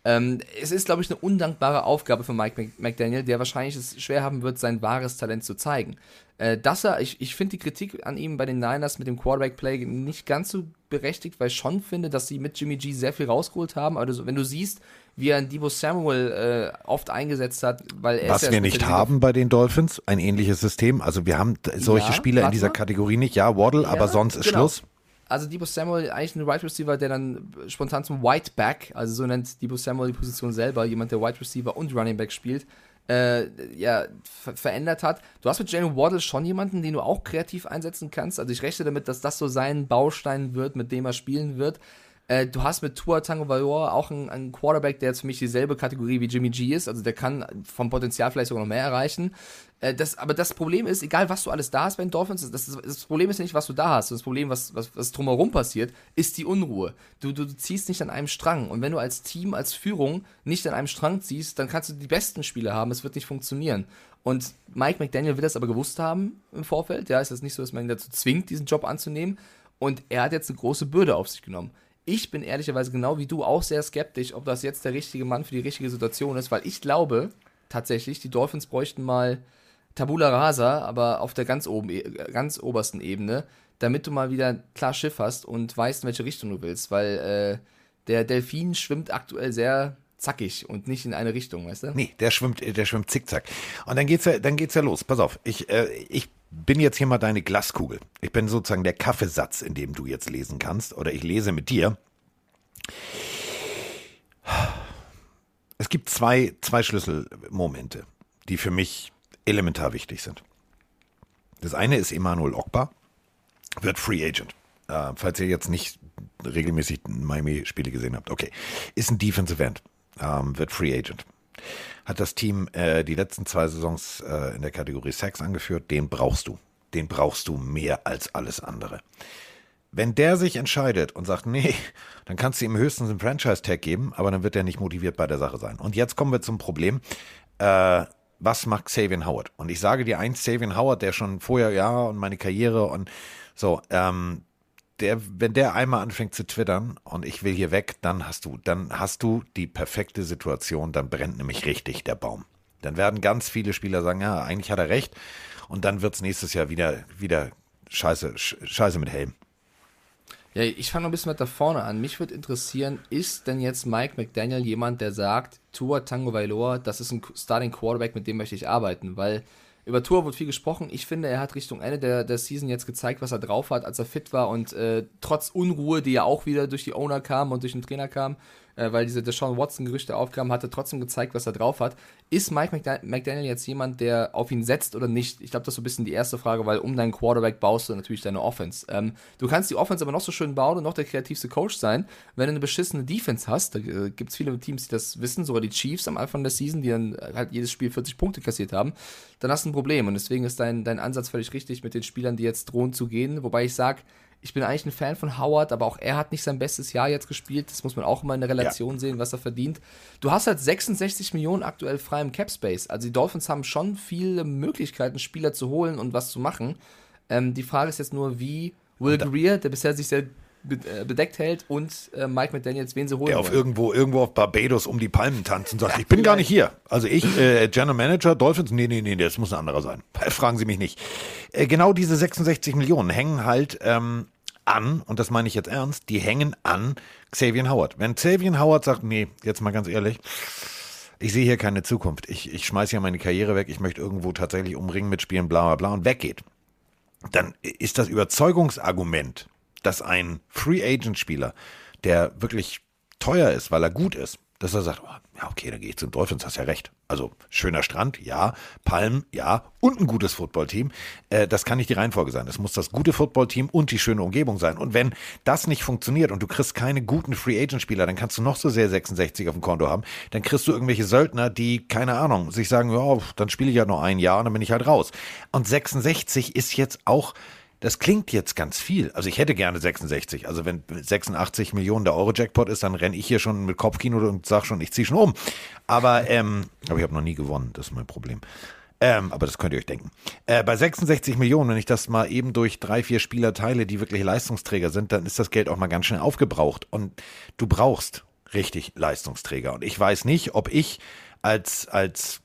Ähm, es ist, glaube ich, eine undankbare Aufgabe für Mike McDaniel, der wahrscheinlich es schwer haben wird, sein wahres Talent zu zeigen. Äh, dass er, ich, ich finde die Kritik an ihm bei den Niners mit dem Quarterback-Play nicht ganz so berechtigt, weil ich schon finde, dass sie mit Jimmy G sehr viel rausgeholt haben. Also, wenn du siehst, wie er Debo Samuel äh, oft eingesetzt hat, weil er Was wir nicht haben bei den Dolphins, ein ähnliches System. Also wir haben solche ja, Spieler in dieser Kategorie nicht. Ja, Waddle, ja, aber sonst ist genau. Schluss also Debo Samuel eigentlich ein Wide right Receiver, der dann spontan zum White Back, also so nennt Debo Samuel die Position selber, jemand, der Wide Receiver und Running Back spielt, äh, ja, ver verändert hat. Du hast mit Jalen Waddle schon jemanden, den du auch kreativ einsetzen kannst. Also ich rechne damit, dass das so sein Baustein wird, mit dem er spielen wird. Äh, du hast mit Tua Tango Valor auch einen, einen, Quarterback, der jetzt für mich dieselbe Kategorie wie Jimmy G ist. Also der kann vom Potenzial vielleicht sogar noch mehr erreichen. Äh, das, aber das Problem ist, egal was du alles da hast bei den Dolphins, das, das Problem ist nicht, was du da hast. Das Problem, was, was, was drumherum passiert, ist die Unruhe. Du, du, du ziehst nicht an einem Strang. Und wenn du als Team, als Führung nicht an einem Strang ziehst, dann kannst du die besten Spiele haben. Es wird nicht funktionieren. Und Mike McDaniel will das aber gewusst haben im Vorfeld. Ja, ist das nicht so, dass man ihn dazu zwingt, diesen Job anzunehmen. Und er hat jetzt eine große Bürde auf sich genommen. Ich bin ehrlicherweise genau wie du auch sehr skeptisch, ob das jetzt der richtige Mann für die richtige Situation ist, weil ich glaube tatsächlich, die Dolphins bräuchten mal Tabula Rasa, aber auf der ganz, oben, ganz obersten Ebene, damit du mal wieder klar Schiff hast und weißt, in welche Richtung du willst, weil äh, der Delfin schwimmt aktuell sehr zackig und nicht in eine Richtung, weißt du? Nee, der schwimmt, der schwimmt zickzack. Und dann geht's ja, dann geht's ja los. Pass auf, ich, äh, ich bin jetzt hier mal deine Glaskugel. Ich bin sozusagen der Kaffeesatz, in dem du jetzt lesen kannst, oder ich lese mit dir. Es gibt zwei, zwei Schlüsselmomente, die für mich elementar wichtig sind. Das eine ist Emanuel Ogba, wird Free Agent. Äh, falls ihr jetzt nicht regelmäßig Miami-Spiele gesehen habt. Okay. Ist ein Defensive End ähm, wird Free Agent. Hat das Team äh, die letzten zwei Saisons äh, in der Kategorie Sex angeführt. Den brauchst du. Den brauchst du mehr als alles andere. Wenn der sich entscheidet und sagt, nee, dann kannst du ihm höchstens einen Franchise-Tag geben, aber dann wird er nicht motiviert bei der Sache sein. Und jetzt kommen wir zum Problem. Äh, was macht Savian Howard? Und ich sage dir eins, Savian Howard, der schon vorher, ja, und meine Karriere und so, ähm, der, wenn der einmal anfängt zu twittern und ich will hier weg, dann hast du, dann hast du die perfekte Situation, dann brennt nämlich richtig der Baum. Dann werden ganz viele Spieler sagen, ja, eigentlich hat er recht. Und dann wird es nächstes Jahr wieder, wieder scheiße, scheiße mit Helm. Ja, ich fange noch ein bisschen weiter vorne an. Mich würde interessieren, ist denn jetzt Mike McDaniel jemand, der sagt, Tua Tango Vailoa, das ist ein Starting Quarterback, mit dem möchte ich arbeiten? Weil über Tour wird viel gesprochen. Ich finde, er hat Richtung Ende der, der Season jetzt gezeigt, was er drauf hat, als er fit war und äh, trotz Unruhe, die ja auch wieder durch die Owner kam und durch den Trainer kam, äh, weil diese Deshaun Watson-Gerüchte aufkamen, hat er trotzdem gezeigt, was er drauf hat. Ist Mike McDaniel jetzt jemand, der auf ihn setzt oder nicht? Ich glaube, das ist so ein bisschen die erste Frage, weil um deinen Quarterback baust du natürlich deine Offense. Ähm, du kannst die Offense aber noch so schön bauen und noch der kreativste Coach sein, wenn du eine beschissene Defense hast. Da äh, gibt es viele Teams, die das wissen, sogar die Chiefs am Anfang der Season, die dann halt jedes Spiel 40 Punkte kassiert haben. Dann hast du ein Problem und deswegen ist dein, dein Ansatz völlig richtig mit den Spielern, die jetzt drohen zu gehen. Wobei ich sage, ich bin eigentlich ein Fan von Howard, aber auch er hat nicht sein bestes Jahr jetzt gespielt. Das muss man auch immer in der Relation ja. sehen, was er verdient. Du hast halt 66 Millionen aktuell frei im Cap Space. Also die Dolphins haben schon viele Möglichkeiten, Spieler zu holen und was zu machen. Ähm, die Frage ist jetzt nur, wie Will Greer, der bisher sich sehr bedeckt hält und äh, Mike McDaniels, wen sie holen Der auf wollen. irgendwo, irgendwo auf Barbados um die Palmen tanzt und sagt, ja, ich bin gar nicht hier. Also ich, äh, General Manager, Dolphins, nee, nee, nee, das muss ein anderer sein. Fragen Sie mich nicht. Äh, genau diese 66 Millionen hängen halt ähm, an, und das meine ich jetzt ernst, die hängen an Xavier Howard. Wenn Xavier Howard sagt, nee, jetzt mal ganz ehrlich, ich sehe hier keine Zukunft, ich, ich schmeiße hier meine Karriere weg, ich möchte irgendwo tatsächlich umringen mitspielen, bla bla bla und weggeht, dann ist das Überzeugungsargument, dass ein Free Agent Spieler, der wirklich teuer ist, weil er gut ist, dass er sagt, oh, ja, okay, dann gehe ich zum Dolphins, hast ja recht. Also schöner Strand, ja, Palmen, ja, und ein gutes Footballteam. Äh, das kann nicht die Reihenfolge sein. Es muss das gute Footballteam und die schöne Umgebung sein. Und wenn das nicht funktioniert und du kriegst keine guten Free Agent Spieler, dann kannst du noch so sehr 66 auf dem Konto haben. Dann kriegst du irgendwelche Söldner, die, keine Ahnung, sich sagen, ja, dann spiele ich ja noch ein Jahr und dann bin ich halt raus. Und 66 ist jetzt auch das klingt jetzt ganz viel. Also ich hätte gerne 66. Also wenn 86 Millionen der Euro-Jackpot ist, dann renne ich hier schon mit Kopfkino und sage schon, ich ziehe schon um. Aber, ähm, aber ich habe noch nie gewonnen, das ist mein Problem. Ähm, aber das könnt ihr euch denken. Äh, bei 66 Millionen, wenn ich das mal eben durch drei, vier Spieler teile, die wirklich Leistungsträger sind, dann ist das Geld auch mal ganz schnell aufgebraucht. Und du brauchst richtig Leistungsträger. Und ich weiß nicht, ob ich als, als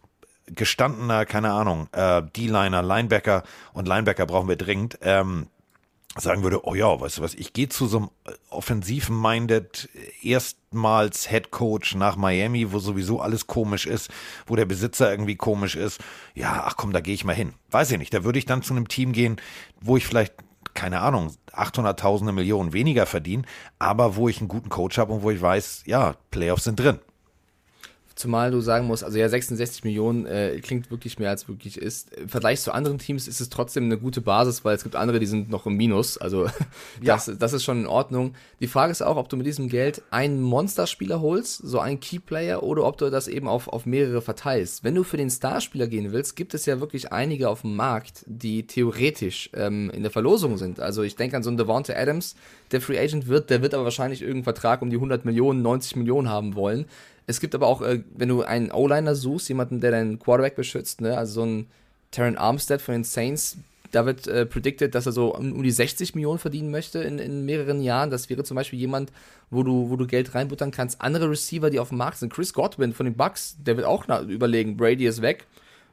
gestandener, keine Ahnung, äh, D-Liner, Linebacker und Linebacker brauchen wir dringend, ähm, sagen würde, oh ja, weißt du was, ich gehe zu so einem äh, offensiv-minded erstmals Head Coach nach Miami, wo sowieso alles komisch ist, wo der Besitzer irgendwie komisch ist. Ja, ach komm, da gehe ich mal hin. Weiß ich nicht, da würde ich dann zu einem Team gehen, wo ich vielleicht keine Ahnung, 800.000 Millionen weniger verdiene, aber wo ich einen guten Coach habe und wo ich weiß, ja, Playoffs sind drin. Zumal du sagen musst, also ja, 66 Millionen äh, klingt wirklich mehr als wirklich ist. Im Vergleich zu anderen Teams ist es trotzdem eine gute Basis, weil es gibt andere, die sind noch im Minus. Also das, ja. das ist schon in Ordnung. Die Frage ist auch, ob du mit diesem Geld einen Monsterspieler holst, so einen Keyplayer, oder ob du das eben auf, auf mehrere verteilst. Wenn du für den Starspieler gehen willst, gibt es ja wirklich einige auf dem Markt, die theoretisch ähm, in der Verlosung sind. Also ich denke an so einen Devonta Adams, der Free Agent wird, der wird aber wahrscheinlich irgendeinen Vertrag um die 100 Millionen, 90 Millionen haben wollen. Es gibt aber auch, äh, wenn du einen O-Liner suchst, jemanden, der deinen Quarterback beschützt, ne, also so ein Terran Armstead von den Saints, da wird äh, predicted, dass er so um, um die 60 Millionen verdienen möchte in, in mehreren Jahren. Das wäre zum Beispiel jemand, wo du, wo du Geld reinbuttern kannst. Andere Receiver, die auf dem Markt sind, Chris Godwin von den Bucks, der wird auch überlegen, Brady ist weg.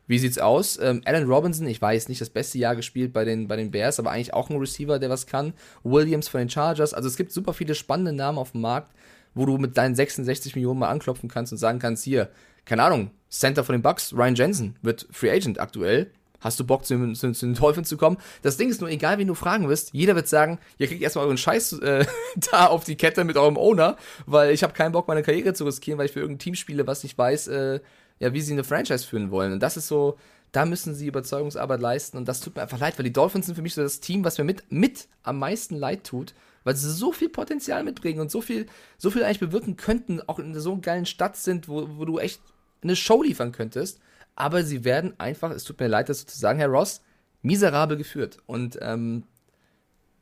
Wie sieht's aus? Ähm, Alan Robinson, ich weiß nicht, das beste Jahr gespielt bei den, bei den Bears, aber eigentlich auch ein Receiver, der was kann. Williams von den Chargers. Also es gibt super viele spannende Namen auf dem Markt, wo du mit deinen 66 Millionen mal anklopfen kannst und sagen kannst, hier, keine Ahnung, Center von den Bucks, Ryan Jensen, wird Free Agent aktuell. Hast du Bock, zu, zu, zu den Teufeln zu kommen? Das Ding ist nur, egal wen du fragen wirst, jeder wird sagen, ihr kriegt erstmal euren Scheiß äh, da auf die Kette mit eurem Owner, weil ich habe keinen Bock, meine Karriere zu riskieren, weil ich für irgendein Team spiele, was nicht weiß, äh, ja, wie sie eine Franchise führen wollen. Und das ist so, da müssen sie Überzeugungsarbeit leisten und das tut mir einfach leid, weil die Dolphins sind für mich so das Team, was mir mit, mit am meisten leid tut, weil sie so viel Potenzial mitbringen und so viel, so viel eigentlich bewirken könnten, auch in so einer geilen Stadt sind, wo, wo du echt eine Show liefern könntest. Aber sie werden einfach, es tut mir leid, das zu sagen, Herr Ross, miserabel geführt. Und ähm,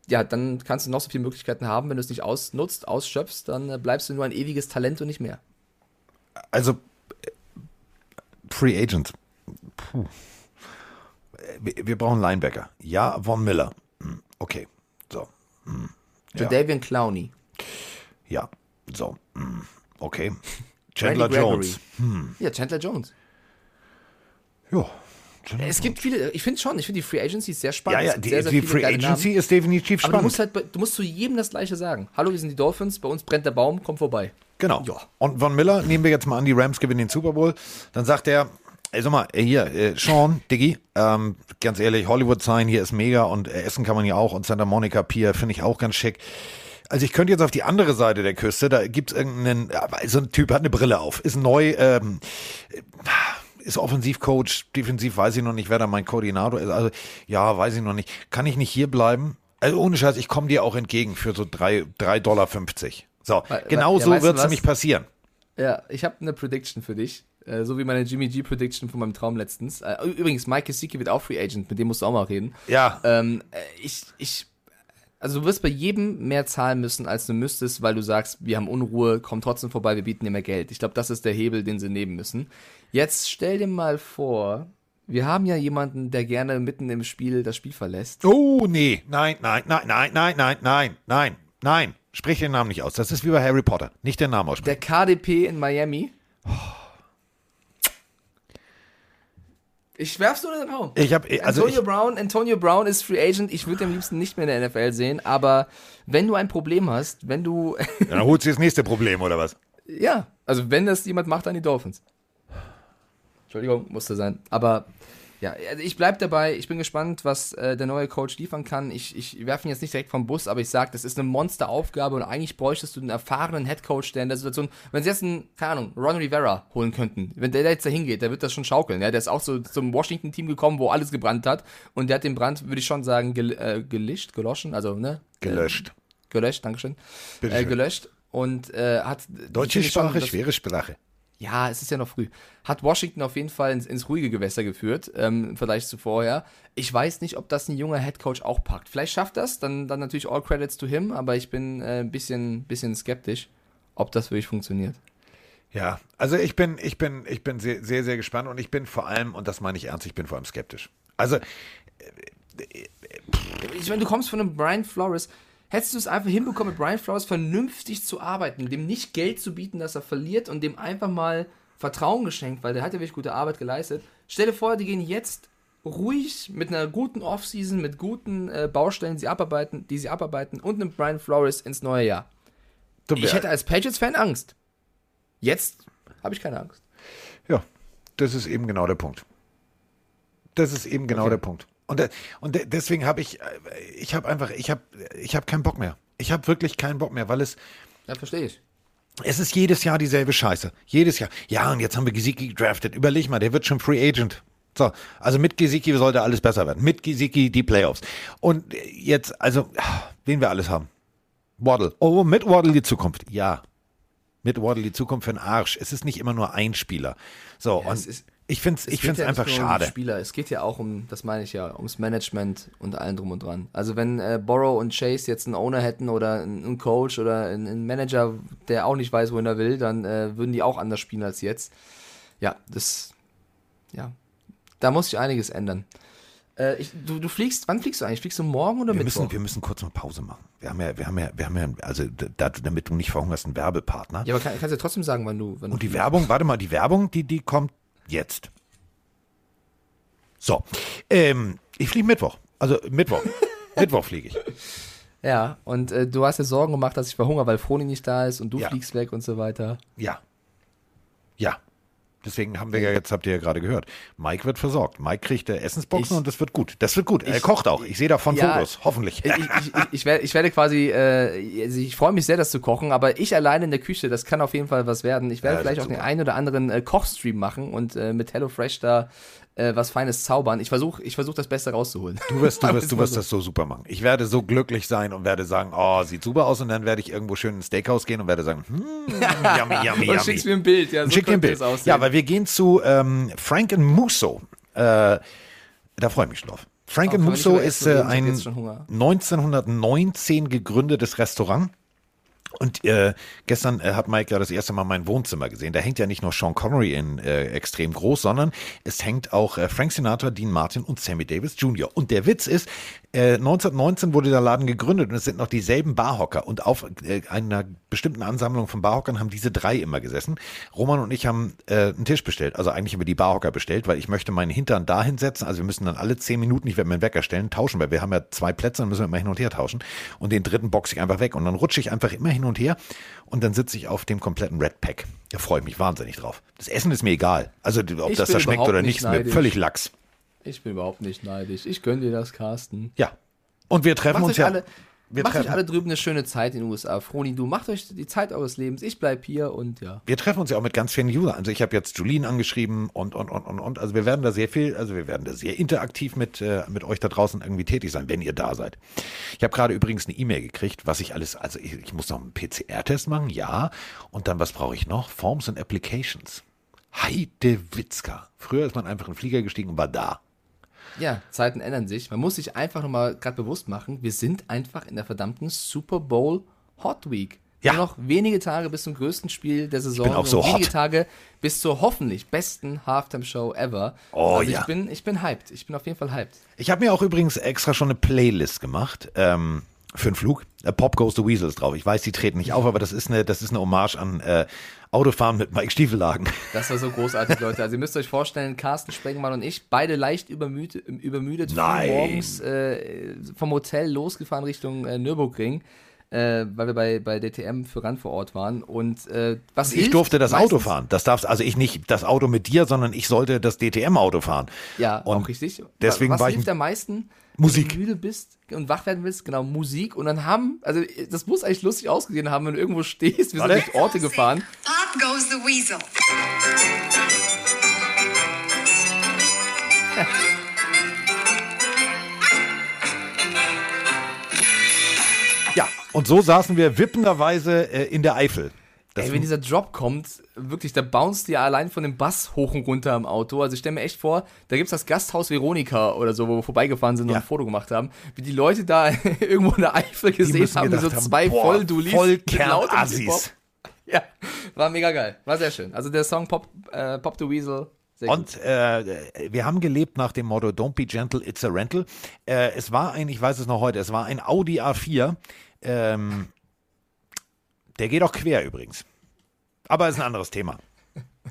ja, dann kannst du noch so viele Möglichkeiten haben, wenn du es nicht ausnutzt, ausschöpfst, dann äh, bleibst du nur ein ewiges Talent und nicht mehr. Also, äh, Free Agent. Puh. Wir, wir brauchen Linebacker. Ja, Von Miller. Hm, Okay, so. Hm, Ja. Jadavian Clowney. Ja, so. Hm, Okay. Chandler. Jones. Hm. Ja, Chandler Jones. Ja. Chandler Es gibt viele, ich finde schon, ich finde die Free Agency ist sehr spannend. ja, ja, die, sehr, sehr die Free Agency Namen. ist definitiv Aber du musst spannend. halt, du musst zu jedem das Gleiche sagen. Hallo, wir sind die Dolphins, bei uns brennt der Baum, komm vorbei. Genau. Ja. Und Von Miller, nehmen wir jetzt mal an, die Rams gewinnen den Super Bowl. Dann sagt er, sag mal, hier, äh, Sean, Diggy, ähm, ganz ehrlich, Hollywood Sign hier ist mega und äh, Essen kann man ja auch und Santa Monica Pier finde ich auch ganz schick. Also ich könnte jetzt auf die andere Seite der Küste, da gibt's irgendeinen, aber so ein Typ hat eine Brille auf, ist neu, ähm, ist Offensivcoach, defensiv weiß ich noch nicht, wer da mein Koordinator ist. Also ja, weiß ich noch nicht. Kann ich nicht hier bleiben? Also ohne Scheiß, ich komme dir auch entgegen für so drei drei Dollar. fünfzig. So, genau ja, so wird's was? nämlich passieren. Ja, ich habe eine Prediction für dich. Äh, so wie meine Jimmy G Prediction von meinem Traum letztens. Äh, übrigens, Mike Gesicki wird auch Free Agent, mit dem musst du auch mal reden. Ja, Ähm, äh, ich, ich, also du wirst bei jedem mehr zahlen müssen, als du müsstest, weil du sagst, wir haben Unruhe, komm trotzdem vorbei, wir bieten dir mehr Geld. Ich glaube, das ist der Hebel, den sie nehmen müssen. Jetzt stell dir mal vor, wir haben ja jemanden, der gerne mitten im Spiel das Spiel verlässt. Oh, nee. Nein, nein, nein, nein, nein, nein, nein, nein, nein. Sprich den Namen nicht aus. Das ist wie bei Harry Potter. Nicht den Namen Der aussprechen. KDP in Miami. Ich werf's nur in den Raum. Ich habe also Antonio ich, Brown, Antonio Brown ist Free Agent. Ich würde am liebsten nicht mehr in der NFL sehen, aber wenn du ein Problem hast, wenn du, dann holst du das nächste Problem oder was? ja, also wenn das jemand macht, dann die Dolphins. Entschuldigung, musste sein. Aber ja, also ich bleib dabei. Ich bin gespannt, was äh, der neue Coach liefern kann. Ich, ich werfe ihn jetzt nicht direkt vom Bus, aber ich sage, das ist eine Monsteraufgabe und eigentlich bräuchtest du einen erfahrenen Headcoach, der in der Situation, wenn sie jetzt einen, keine Ahnung, Ron Rivera holen könnten, wenn der jetzt da hingeht, der wird das schon schaukeln. Ja, der ist auch so zum Washington-Team gekommen, wo alles gebrannt hat und der hat den Brand, würde ich schon sagen, gel äh, gelischt, geloschen, also ne? Gelöscht. Äh, gelöscht, Dankeschön. Äh, gelöscht und äh, hat Deutsche schon, Sprache, dass- schwere Sprache. Ja, es ist ja noch früh. Hat Washington auf jeden Fall ins, ins ruhige Gewässer geführt, ähm, im Vergleich zu vorher. Ich weiß nicht, ob das ein junger Headcoach auch packt. Vielleicht schafft das, dann, dann natürlich all credits to him, aber ich bin äh, ein bisschen, bisschen skeptisch, ob das wirklich funktioniert. Ja, also ich bin, ich bin, ich bin sehr, sehr, sehr gespannt und ich bin vor allem, und das meine ich ernst, ich bin vor allem skeptisch. Also, Ich meine, du kommst von einem Brian Flores. Hättest du es einfach hinbekommen, mit Brian Flores vernünftig zu arbeiten, dem nicht Geld zu bieten, dass er verliert und dem einfach mal Vertrauen geschenkt, weil der hat ja wirklich gute Arbeit geleistet. Stell dir vor, die gehen jetzt ruhig mit einer guten Offseason, mit guten äh, Baustellen, die sie abarbeiten, die sie abarbeiten und einem Brian Flores ins neue Jahr. Ich hätte als Patriots-Fan Angst. Jetzt habe ich keine Angst. Ja, das ist eben genau der Punkt. Das ist eben genau Okay. der Punkt. Und, de- und de- deswegen habe ich, äh, ich habe einfach, ich habe, ich habe keinen Bock mehr. Ich habe wirklich keinen Bock mehr, weil es, Ja, verstehe ich. es ist jedes Jahr dieselbe Scheiße. Jedes Jahr. Ja, und jetzt haben wir Gesicki gedraftet. Überleg mal, der wird schon Free Agent. So, also mit Gesicki sollte alles besser werden. Mit Gesicki die Playoffs. Und jetzt, also, wen wir alles haben. Waddle. Oh, mit Waddle die Zukunft. Ja. Mit Waddle die Zukunft für den Arsch. Es ist nicht immer nur ein Spieler. So, Ja, und es ist- ich finde es ich find's ja einfach nur um schade. Spieler. Es geht ja auch um, das meine ich ja, ums Management und allem drum und dran. Also wenn äh, Borrow und Chase jetzt einen Owner hätten oder einen, einen Coach oder einen, einen Manager, der auch nicht weiß, wohin er will, dann äh, würden die auch anders spielen als jetzt. Ja, das, ja, da muss sich einiges ändern. Äh, ich, du, du fliegst, wann fliegst du eigentlich? Fliegst du morgen oder Wir Mittwoch? müssen, wir müssen kurz eine Pause machen. Wir haben ja, wir haben ja, wir haben ja, also da, damit du nicht verhungerst, einen Werbepartner. ja, aber kann, kannst du ja trotzdem sagen, wann du. Wann Und du die Werbung, warte mal, die Werbung, die, die kommt jetzt. So, ähm, ich fliege Mittwoch. Also Mittwoch. Mittwoch fliege ich. Ja, und äh, du hast dir Sorgen gemacht, dass ich verhungere, weil Froni nicht da ist und du Ja. fliegst weg und so weiter. Ja. Ja. Deswegen haben wir ja jetzt, habt ihr ja gerade gehört, Mike wird versorgt. Mike kriegt äh, Essensboxen Ich- und das wird gut. Das wird gut. er ich- kocht auch. Ich sehe davon Ja. Fotos, hoffentlich. Ich, ich, ich, ich, werde, ich werde quasi, äh, also ich freue mich sehr, das zu kochen, aber ich alleine in der Küche, das kann auf jeden Fall was werden. Ich werde Ja, vielleicht auch den super. einen oder anderen äh, Kochstream machen und äh, mit HelloFresh da äh, was Feines zaubern. Ich versuche ich versuch das Beste rauszuholen. Du wirst, du wirst, du wirst so. das so super machen. Ich werde so glücklich sein und werde sagen, oh, sieht super aus und dann werde ich irgendwo schön ins Steakhouse gehen und werde sagen, hm, yummy, yummy, Und yummy. schickst mir ein Bild, ja, so Schick ein Bild. Ja, weil wir gehen zu ähm, Frank Musso. Äh, da freue ich mich schon drauf. Frank nicht Musso ist äh, ein jetzt schon Hunger. 1919 gegründetes Restaurant. Und äh, gestern äh, hat Mike ja das erste Mal mein Wohnzimmer gesehen. Da hängt ja nicht nur Sean Connery in äh, extrem groß, sondern es hängt auch äh, Frank Sinatra, Dean Martin und Sammy Davis Jr. Und der Witz ist, äh, 1919 wurde der Laden gegründet und es sind noch dieselben Barhocker. Und auf äh, einer bestimmten Ansammlung von Barhockern haben diese drei immer gesessen. Roman und ich haben äh, einen Tisch bestellt. Also eigentlich haben wir die Barhocker bestellt, weil ich möchte meinen Hintern da hinsetzen. Also wir müssen dann alle zehn Minuten, ich werde meinen Wecker stellen, tauschen, weil wir haben ja zwei Plätze, dann müssen wir immer hin und her tauschen. Und den dritten boxe ich einfach weg. Und dann rutsche ich einfach immer hin und her und dann sitze ich auf dem kompletten Red Pack. Da freue ich mich wahnsinnig drauf. Das Essen ist mir egal. Also ob Ich das da schmeckt oder nicht ist mir völlig Lachs. Ich bin überhaupt nicht neidisch. Ich gönne dir das, Carsten. Ja. Und wir treffen Macht uns euch ja. alle, wir, macht euch treffen, alle drüben eine schöne Zeit in den USA. Froni, du macht euch die Zeit eures Lebens. Ich bleib hier und ja. wir treffen uns ja auch mit ganz vielen Usern. Also ich habe jetzt Julien angeschrieben und und und und und. Also wir werden da sehr viel, also wir werden da sehr interaktiv mit äh, mit euch da draußen irgendwie tätig sein, wenn ihr da seid. Ich habe gerade übrigens eine E-Mail gekriegt, was ich alles, also ich, ich muss noch einen PCR-Test machen, ja. Und dann was brauche ich noch? Forms and Applications. Heide Witzka. Früher ist man einfach in den Flieger gestiegen und war da. Ja, Zeiten ändern sich. Man muss sich einfach nochmal gerade bewusst machen, wir sind einfach in der verdammten Super Bowl Hot Week. Ja. Nur noch wenige Tage bis zum größten Spiel der Saison. bin auch und so wenige hot. Tage bis zur hoffentlich besten Halftime-Show ever. Oh, also ja. ich bin, ich bin hyped. Ich bin auf jeden Fall hyped. Ich habe mir auch übrigens extra schon eine Playlist gemacht ähm, für einen Flug. Pop Goes the Weasel ist drauf. Ich weiß, die treten nicht auf, aber das ist eine, das ist eine Hommage an äh, Autofahren mit Mike Stiefelhagen. Das war so großartig, Leute. Also ihr müsst euch vorstellen, Carsten Sprengemann und ich, beide leicht übermüde, übermüdet, morgens äh, vom Hotel losgefahren Richtung äh, Nürburgring, äh, weil wir bei, bei DTM für Rand vor Ort waren. Und äh, was Ich hilft durfte das meistens- Auto fahren. Das darfst also ich nicht das Auto mit dir, sondern ich sollte das DTM-Auto fahren. Ja, Und auch richtig. deswegen was war ich- hilft am meisten? Musik. Wenn du müde bist und wach werden willst, genau, Musik. Und dann haben, also das muss eigentlich lustig ausgesehen haben, wenn du irgendwo stehst. Wir Warte. sind durch Orte gefahren. Pop goes the weasel. Ja, und so saßen wir wippenderweise äh, in der Eifel. Das Ey, wenn dieser Drop kommt, wirklich, da bounced ihr allein von dem Bass hoch und runter im Auto. Also ich stelle mir echt vor, da gibt's das Gasthaus Veronika oder so, wo wir vorbeigefahren sind und Ja. ein Foto gemacht haben, wie die Leute da irgendwo in der Eifel gesehen haben, wie so zwei Volldulis. Vollkern-Assis. Hip-Hop. Ja, war mega geil. War sehr schön. Also der Song Pop, äh, Pop the Weasel. Und äh, wir haben gelebt nach dem Motto Don't be gentle, it's a rental. Äh, es war ein, ich weiß es noch heute, es war ein Audi A4. Ähm, der geht auch quer übrigens. Aber ist ein anderes Thema.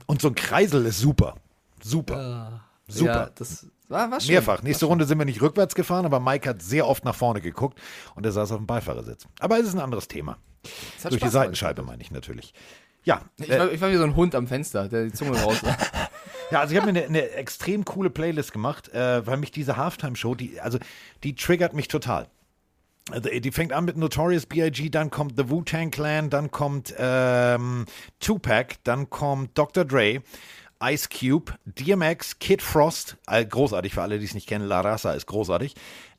Und so ein Kreisel ist super. Super. Super. Ja, das war, war schön. Mehrfach. Nächste Runde sind wir nicht rückwärts gefahren, aber Mike hat sehr oft nach vorne geguckt und er saß auf dem Beifahrersitz. Aber es ist ein anderes Thema. Durch die Spaß Seitenscheibe meine ich natürlich. Ja, Ich äh, war, ich war wie so ein Hund am Fenster, der die Zunge raus. Ja, also ich habe mir eine, eine extrem coole Playlist gemacht, äh, weil mich diese Halftime-Show, die, also die triggert mich total. Also, die fängt an mit Notorious B.I.G., dann kommt The Wu-Tang Clan, dann kommt ähm, Tupac, dann kommt Dr. Dre, Ice Cube, DMX, Kid Frost, äh, großartig für alle, die es nicht kennen, La Raza ist großartig.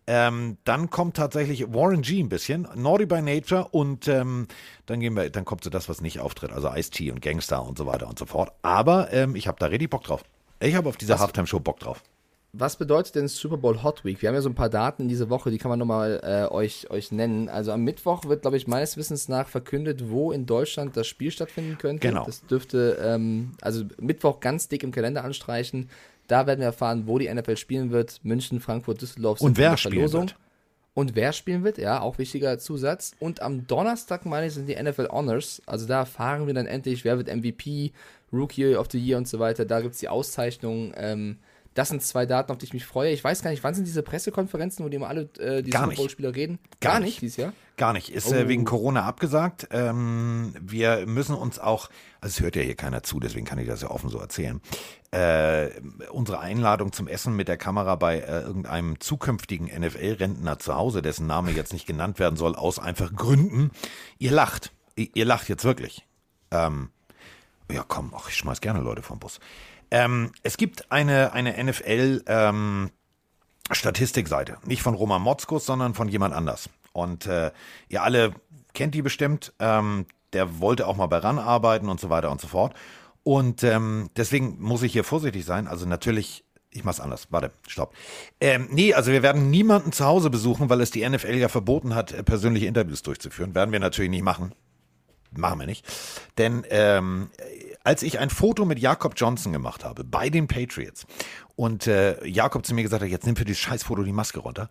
Ähm, dann kommt tatsächlich Warren G ein bisschen, Naughty by Nature und ähm, dann gehen wir, dann kommt so das, was nicht auftritt, also Ice-T und Gangstar und so weiter und so fort. Aber ähm, ich habe da richtig Bock drauf. Ich habe auf diese Halftime-Show Bock drauf. Was bedeutet denn Super Bowl Hot Week? Wir haben ja so ein paar Daten diese Woche, die kann man nochmal äh, euch, euch nennen. Also am Mittwoch wird, glaube ich, meines Wissens nach verkündet, wo in Deutschland das Spiel stattfinden könnte. Genau. Das dürfte, ähm, also Mittwoch ganz dick im Kalender anstreichen. Da werden wir erfahren, wo die NFL spielen wird. München, Frankfurt, Düsseldorf Und wer spielen wird. Und wer spielen wird, ja, auch wichtiger Zusatz. Und am Donnerstag, meine ich, sind die NFL Honors. Also da erfahren wir dann endlich, wer wird MVP, Rookie of the Year und so weiter. Da gibt es die Auszeichnungen. Ähm, das sind zwei Daten, auf die ich mich freue. Ich weiß gar nicht, wann sind diese Pressekonferenzen, wo die immer alle äh, die Super. Bowl-Spieler reden? Gar Gar nicht. nicht dieses Jahr? Gar nicht. Ist Oh. äh, wegen Corona abgesagt. Ähm, wir müssen uns auch, also es hört ja hier keiner zu, deswegen kann ich das ja offen so erzählen. Äh, unsere Einladung zum Essen mit der Kamera bei äh, irgendeinem zukünftigen NFL-Rentner zu Hause, dessen Name jetzt nicht genannt werden soll, aus einfachen Gründen. Ihr lacht. Ihr, ihr lacht jetzt wirklich. Ähm, ja, komm, ach, ich schmeiß gerne Leute vom Bus. Ähm, es gibt eine, eine NFL, ähm, Statistikseite. Nicht von Roman Motzkus, sondern von jemand anders. Und äh, ihr alle kennt die bestimmt. Ähm, der wollte auch mal bei RAN arbeiten und so weiter und so fort. Und ähm, deswegen muss ich hier vorsichtig sein. Also natürlich, ich mach's anders. Warte, stopp. Ähm, nee, also wir werden niemanden zu Hause besuchen, weil es die NFL ja verboten hat, äh, persönliche Interviews durchzuführen. Werden wir natürlich nicht machen. Machen wir nicht. Denn ähm, als ich ein Foto mit Jakob Johnson gemacht habe bei den Patriots und äh, Jakob zu mir gesagt hat, jetzt nimm für dieses Scheißfoto die Maske runter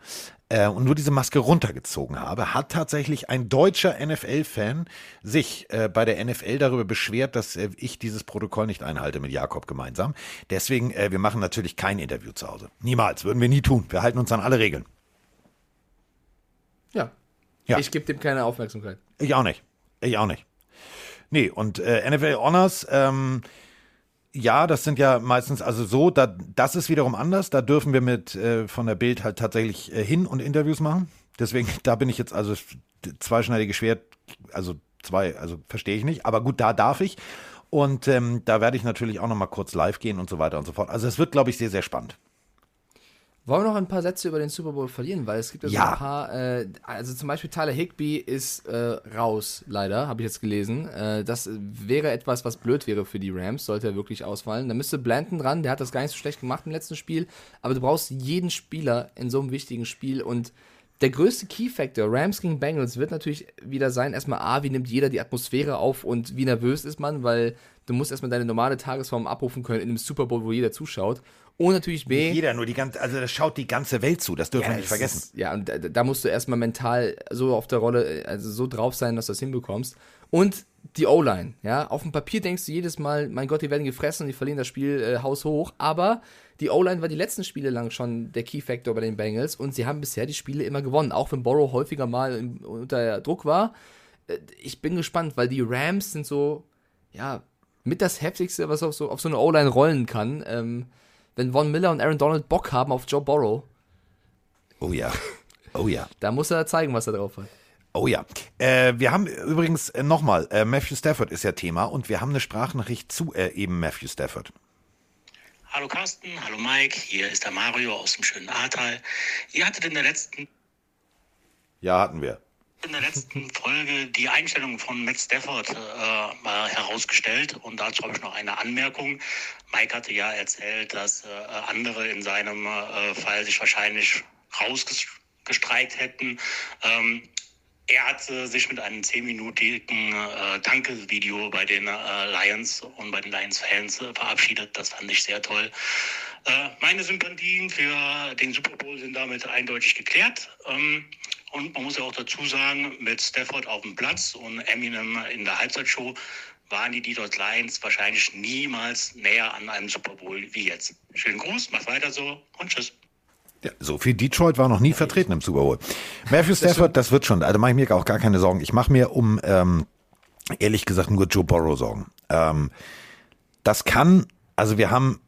äh, und nur diese Maske runtergezogen habe, hat tatsächlich ein deutscher NFL-Fan sich äh, bei der NFL darüber beschwert, dass äh, ich dieses Protokoll nicht einhalte mit Jakob gemeinsam. Deswegen, äh, wir machen natürlich kein Interview zu Hause. Niemals, würden wir nie tun. Wir halten uns an alle Regeln. Ja. Ja. Ich gebe dem keine Aufmerksamkeit. Ich auch nicht. Ich auch nicht. Nee, und äh, NFL Honors, ähm, ja, das sind ja meistens, also so, da, das ist wiederum anders. Da dürfen wir mit äh, von der Bild halt tatsächlich äh, hin und Interviews machen. Deswegen, da bin ich jetzt also zweischneidiges Schwert, also zwei, also verstehe ich nicht. Aber gut, da darf ich. Und ähm, da werde ich natürlich auch noch mal kurz live gehen und so weiter und so fort. Also es wird, glaube ich, sehr, sehr spannend. Wollen wir noch ein paar Sätze über den Super Bowl verlieren? Weil es gibt ja, so Ja. ein paar, äh, also zum Beispiel Tyler Higby ist äh, raus, leider, habe ich jetzt gelesen. Äh, das wäre etwas, was blöd wäre für die Rams, sollte er wirklich ausfallen. Da müsste Blanton dran, der hat das gar nicht so schlecht gemacht im letzten Spiel, aber du brauchst jeden Spieler in so einem wichtigen Spiel und der größte Key-Factor, Rams gegen Bengals, wird natürlich wieder sein, erstmal A, wie nimmt jeder die Atmosphäre auf und wie nervös ist man, weil du musst erstmal deine normale Tagesform abrufen können in einem Super Bowl, wo jeder zuschaut. Und natürlich B, Jeder, nur die ganze, also das schaut die ganze Welt zu. Das dürfen wir nicht es vergessen. Ist, ja, und da, da musst du erstmal mental so auf der Rolle, also so drauf sein, dass du das hinbekommst. Und die O-Line, ja. Auf dem Papier denkst du jedes Mal, mein Gott, die werden gefressen und die verlieren das Spiel äh, haushoch. Aber die O-Line war die letzten Spiele lang schon der Key-Factor bei den Bengals und sie haben bisher die Spiele immer gewonnen, auch wenn Borrow häufiger mal im, unter Druck war. Äh, Ich bin gespannt, weil die Rams sind so, ja, mit das heftigste, was auf so, auf so eine O-Line rollen kann. Ähm, wenn Von Miller und Aaron Donald Bock haben auf Joe Borrow, Oh ja. Oh ja. da muss er zeigen, was er drauf hat. Oh ja. Äh, wir haben übrigens äh, nochmal, äh, Matthew Stafford ist ja Thema und wir haben eine Sprachnachricht zu äh, eben Matthew Stafford. Hallo Carsten, hallo Mike, hier ist der Mario aus dem schönen Ahrtal. Ihr hattet in der letzten Ja, hatten wir. In der letzten Folge die Einstellung von Matt Stafford äh, mal herausgestellt und dazu habe ich noch eine Anmerkung. Mike hatte ja erzählt, dass äh, andere in seinem äh, Fall sich wahrscheinlich rausgestreikt hätten. Ähm, er hat sich mit einem zehnminütigen äh, Danke-Video bei den äh, Lions und bei den Lions-Fans äh, verabschiedet. Das fand ich sehr toll. Äh, meine Sympathien für den Super Bowl sind damit eindeutig geklärt. Ähm, und man muss ja auch dazu sagen, mit Stafford auf dem Platz und Eminem in der Halbzeitshow waren die Detroit Lions wahrscheinlich niemals näher an einem Super Bowl wie jetzt. Schönen Gruß, macht weiter so und tschüss. Ja, so viel Detroit war noch nie vertreten im Super Bowl. Matthew Stafford, das wird schon. Also mache ich mir auch gar keine Sorgen. Ich mache mir um, ähm, ehrlich gesagt, nur Joe Burrow Sorgen. Ähm, das kann, also wir haben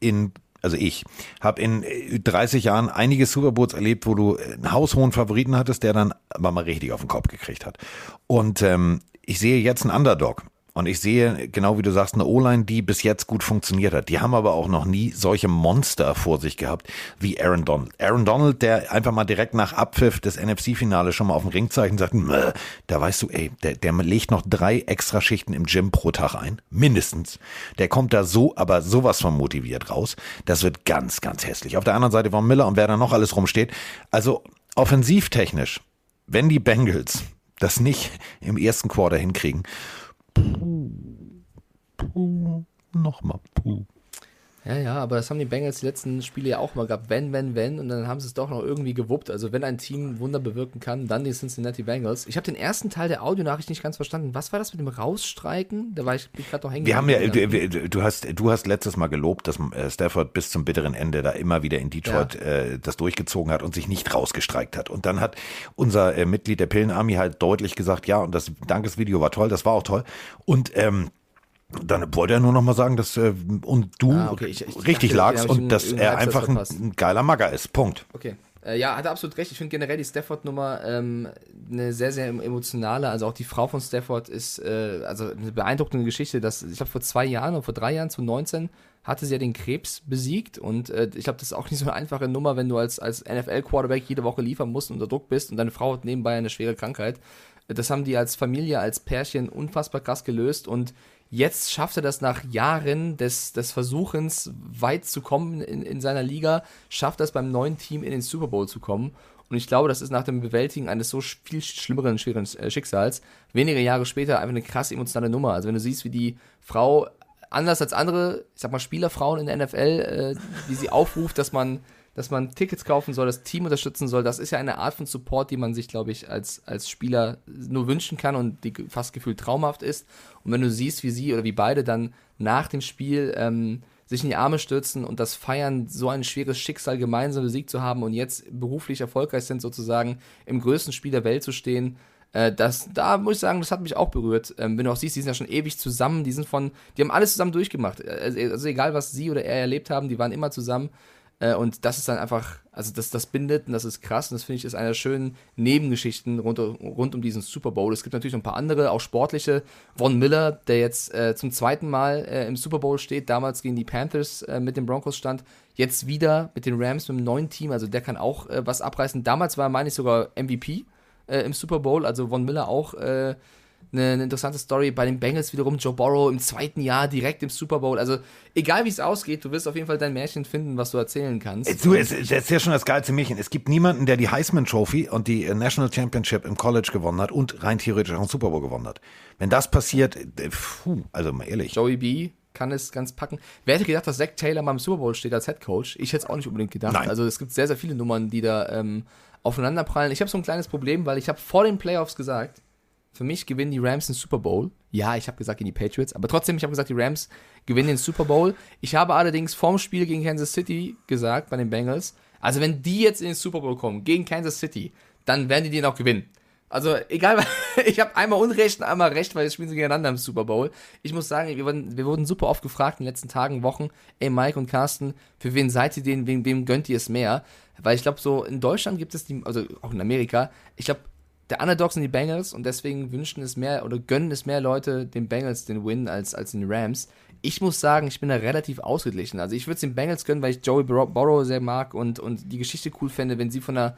in, also ich habe in äh, 30 Jahren einige Super Bowls erlebt, wo du einen haushohen Favoriten hattest, der dann aber mal richtig auf den Kopf gekriegt hat. Und ähm, ich sehe jetzt einen Underdog. Und ich sehe, genau wie du sagst, eine O-Line, die bis jetzt gut funktioniert hat. Die haben aber auch noch nie solche Monster vor sich gehabt wie Aaron Donald. Aaron Donald, der einfach mal direkt nach Abpfiff des NFC-Finales schon mal auf dem Ringzeichen sagt, da weißt du, ey, der, der legt noch drei extra Schichten im Gym pro Tag ein. Mindestens. Der kommt da so, aber sowas von motiviert raus. Das wird ganz, ganz hässlich. Auf der anderen Seite Von Miller und wer da noch alles rumsteht. Also offensivtechnisch, wenn die Bengals das nicht im ersten Quarter hinkriegen, Puh, puh, nochmal puh. Ja, ja, aber das haben die Bengals die letzten Spiele ja auch mal gehabt. Wenn, wenn, wenn. Und dann haben sie es doch noch irgendwie gewuppt. Also wenn ein Team Wunder bewirken kann, dann die Cincinnati Bengals. Ich habe den ersten Teil der Audionachricht nicht ganz verstanden. Was war das mit dem Rausstreiken? Da war ich, ich gerade noch hängen. Wir haben ja, du, du hast, du hast letztes Mal gelobt, dass äh, Stafford bis zum bitteren Ende da immer wieder in Detroit äh, das durchgezogen hat und sich nicht rausgestreikt hat. Und dann hat unser äh, Mitglied der Pillenarmy halt deutlich gesagt, ja, und das Dankesvideo war toll, das war auch toll. Und ähm, dann wollte er nur noch mal sagen, dass äh, und du Ah, okay, ich- ich richtig dachte, lagst und dass er einfach ein, ein geiler Magger ist. Punkt. Okay. Äh, ja, hat er absolut recht. Ich finde generell die Stafford-Nummer ähm, eine sehr, sehr emotionale. Also auch die Frau von Stafford ist äh, also eine beeindruckende Geschichte. Dass, ich glaube, vor zwei Jahren oder vor drei Jahren, 2019, hatte sie ja den Krebs besiegt. Und äh, ich glaube, das ist auch nicht so eine einfache Nummer, wenn du als, als NFL-Quarterback jede Woche liefern musst und unter Druck bist und deine Frau hat nebenbei eine schwere Krankheit. Das haben die als Familie, als Pärchen unfassbar krass gelöst und jetzt schafft er das nach Jahren des, des Versuchens, weit zu kommen in, in seiner Liga, schafft das beim neuen Team in den Super Bowl zu kommen. Und ich glaube, das ist nach dem Bewältigen eines so viel schlimmeren, schweren äh, Schicksals, wenige Jahre später einfach eine krass emotionale Nummer. Also wenn du siehst, wie die Frau anders als andere, ich sag mal, Spielerfrauen in der NFL, äh, wie sie aufruft, dass man, dass man Tickets kaufen soll, das Team unterstützen soll, das ist ja eine Art von Support, die man sich, glaube ich, als, als Spieler nur wünschen kann und die fast gefühlt traumhaft ist. Und wenn du siehst, wie sie oder wie beide dann nach dem Spiel ähm, sich in die Arme stürzen und das feiern, so ein schweres Schicksal gemeinsam besiegt zu haben und jetzt beruflich erfolgreich sind, sozusagen im größten Spiel der Welt zu stehen, äh, das, da muss ich sagen, das hat mich auch berührt. Ähm, wenn du auch siehst, die sind ja schon ewig zusammen, die sind von, die haben alles zusammen durchgemacht. Also, also egal, was sie oder er erlebt haben, die waren immer zusammen. Äh, und das ist dann einfach, also das, das bindet und das ist krass und das finde ich ist eine der schönen Nebengeschichten rund, rund um diesen Super Bowl. Es gibt natürlich noch ein paar andere, auch sportliche. Von Miller, der jetzt äh, zum zweiten Mal äh, im Super Bowl steht, damals gegen die Panthers äh, mit den Broncos stand, jetzt wieder mit den Rams, mit einem neuen Team, also der kann auch äh, was abreißen. Damals war, meine ich, sogar MVP im Super Bowl, also Von Miller auch eine, eine interessante Story. Bei den Bengals wiederum Joe Burrow im zweiten Jahr direkt im Super Bowl. Also egal wie es ausgeht, du wirst auf jeden Fall dein Märchen finden, was du erzählen kannst. Du, es, das ist ja schon das geilste Märchen. Es gibt niemanden, der die Heisman Trophy und die äh, National Championship im College gewonnen hat und rein theoretisch auch einen Super Bowl gewonnen hat. Wenn das passiert, äh, puh, also mal ehrlich. Joey B kann es ganz packen. Wer hätte gedacht, dass Zach Taylor mal im Super Bowl steht als Head Coach? Ich hätte es auch nicht unbedingt gedacht. Nein. Also es gibt sehr, sehr viele Nummern, die da ähm, aufeinanderprallen. Ich habe so ein kleines Problem, weil ich habe vor den Playoffs gesagt, für mich gewinnen die Rams den Super Bowl. Ja, ich habe gesagt gegen die Patriots, aber trotzdem, ich habe gesagt, die Rams gewinnen den Super Bowl. Ich habe allerdings vorm Spiel gegen Kansas City gesagt, bei den Bengals, also wenn die jetzt in den Super Bowl kommen, gegen Kansas City, dann werden die den auch gewinnen. Also egal, ich habe einmal Unrecht und einmal Recht, weil jetzt spielen sie gegeneinander im Super Bowl. Ich muss sagen, wir wurden, wir wurden super oft gefragt in den letzten Tagen, Wochen, ey Mike und Carsten, für wen seid ihr denn, wem, wem gönnt ihr es mehr? Weil ich glaube, so in Deutschland gibt es die, also auch in Amerika, ich glaube, der Underdog sind die Bengals und deswegen wünschen es mehr oder gönnen es mehr Leute den Bengals den Win als, als den Rams. Ich muss sagen, ich bin da relativ ausgeglichen. Also ich würde es den Bengals gönnen, weil ich Joey Burrow sehr mag und, und die Geschichte cool fände, wenn sie von einer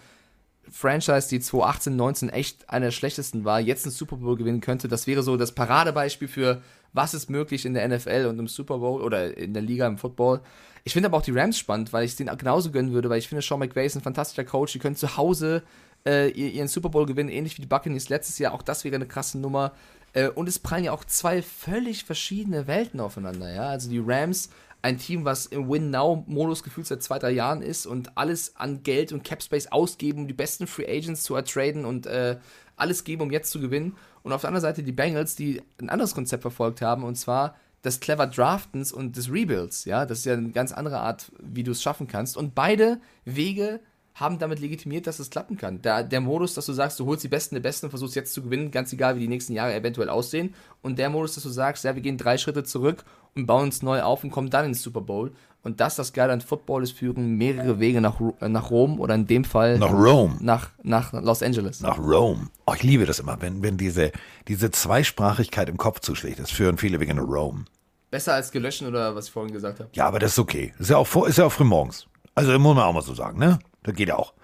Franchise, die 2018, 19 echt einer der schlechtesten war, jetzt einen Super Bowl gewinnen könnte. Das wäre so das Paradebeispiel für, was ist möglich in der NFL und im Super Bowl oder in der Liga im Football. Ich finde aber auch die Rams spannend, weil ich es denen genauso gönnen würde, weil ich finde, Sean McVay ist ein fantastischer Coach. Die können zu Hause äh, ihr- ihren Super Bowl gewinnen, ähnlich wie die Buccaneers letztes Jahr. Auch das wäre eine krasse Nummer. Äh, und es prallen ja auch zwei völlig verschiedene Welten aufeinander. Ja? Also die Rams, ein Team, was im Win-Now-Modus gefühlt seit zwei, drei Jahren ist und alles an Geld und Cap-Space ausgeben, um die besten Free Agents zu ertraden und äh, alles geben, um jetzt zu gewinnen. Und auf der anderen Seite die Bengals, die ein anderes Konzept verfolgt haben, und zwar des clever Draftens und des Rebuilds. Ja, das ist ja eine ganz andere Art, wie du es schaffen kannst. Und beide Wege haben damit legitimiert, dass es klappen kann. Der, der Modus, dass du sagst, du holst die Besten der Besten und versuchst jetzt zu gewinnen, ganz egal, wie die nächsten Jahre eventuell aussehen. Und der Modus, dass du sagst, ja, wir gehen drei Schritte zurück und bauen uns neu auf und kommen dann ins Super Bowl. Und das, das Geile an Football ist, führen mehrere Wege nach, äh, nach Rom oder in dem Fall Nach Rome. nach, nach Los Angeles. Nach Rome. Oh, ich liebe das immer, wenn, wenn diese, diese Zweisprachigkeit im Kopf zuschlägt. Das führen viele Wege nach Rome. Besser als gelöschen oder was ich vorhin gesagt habe. Ja, aber das ist okay. Ist ja auch, vor, ist ja auch früh morgens. Also muss man auch mal so sagen, ne? Das geht auch.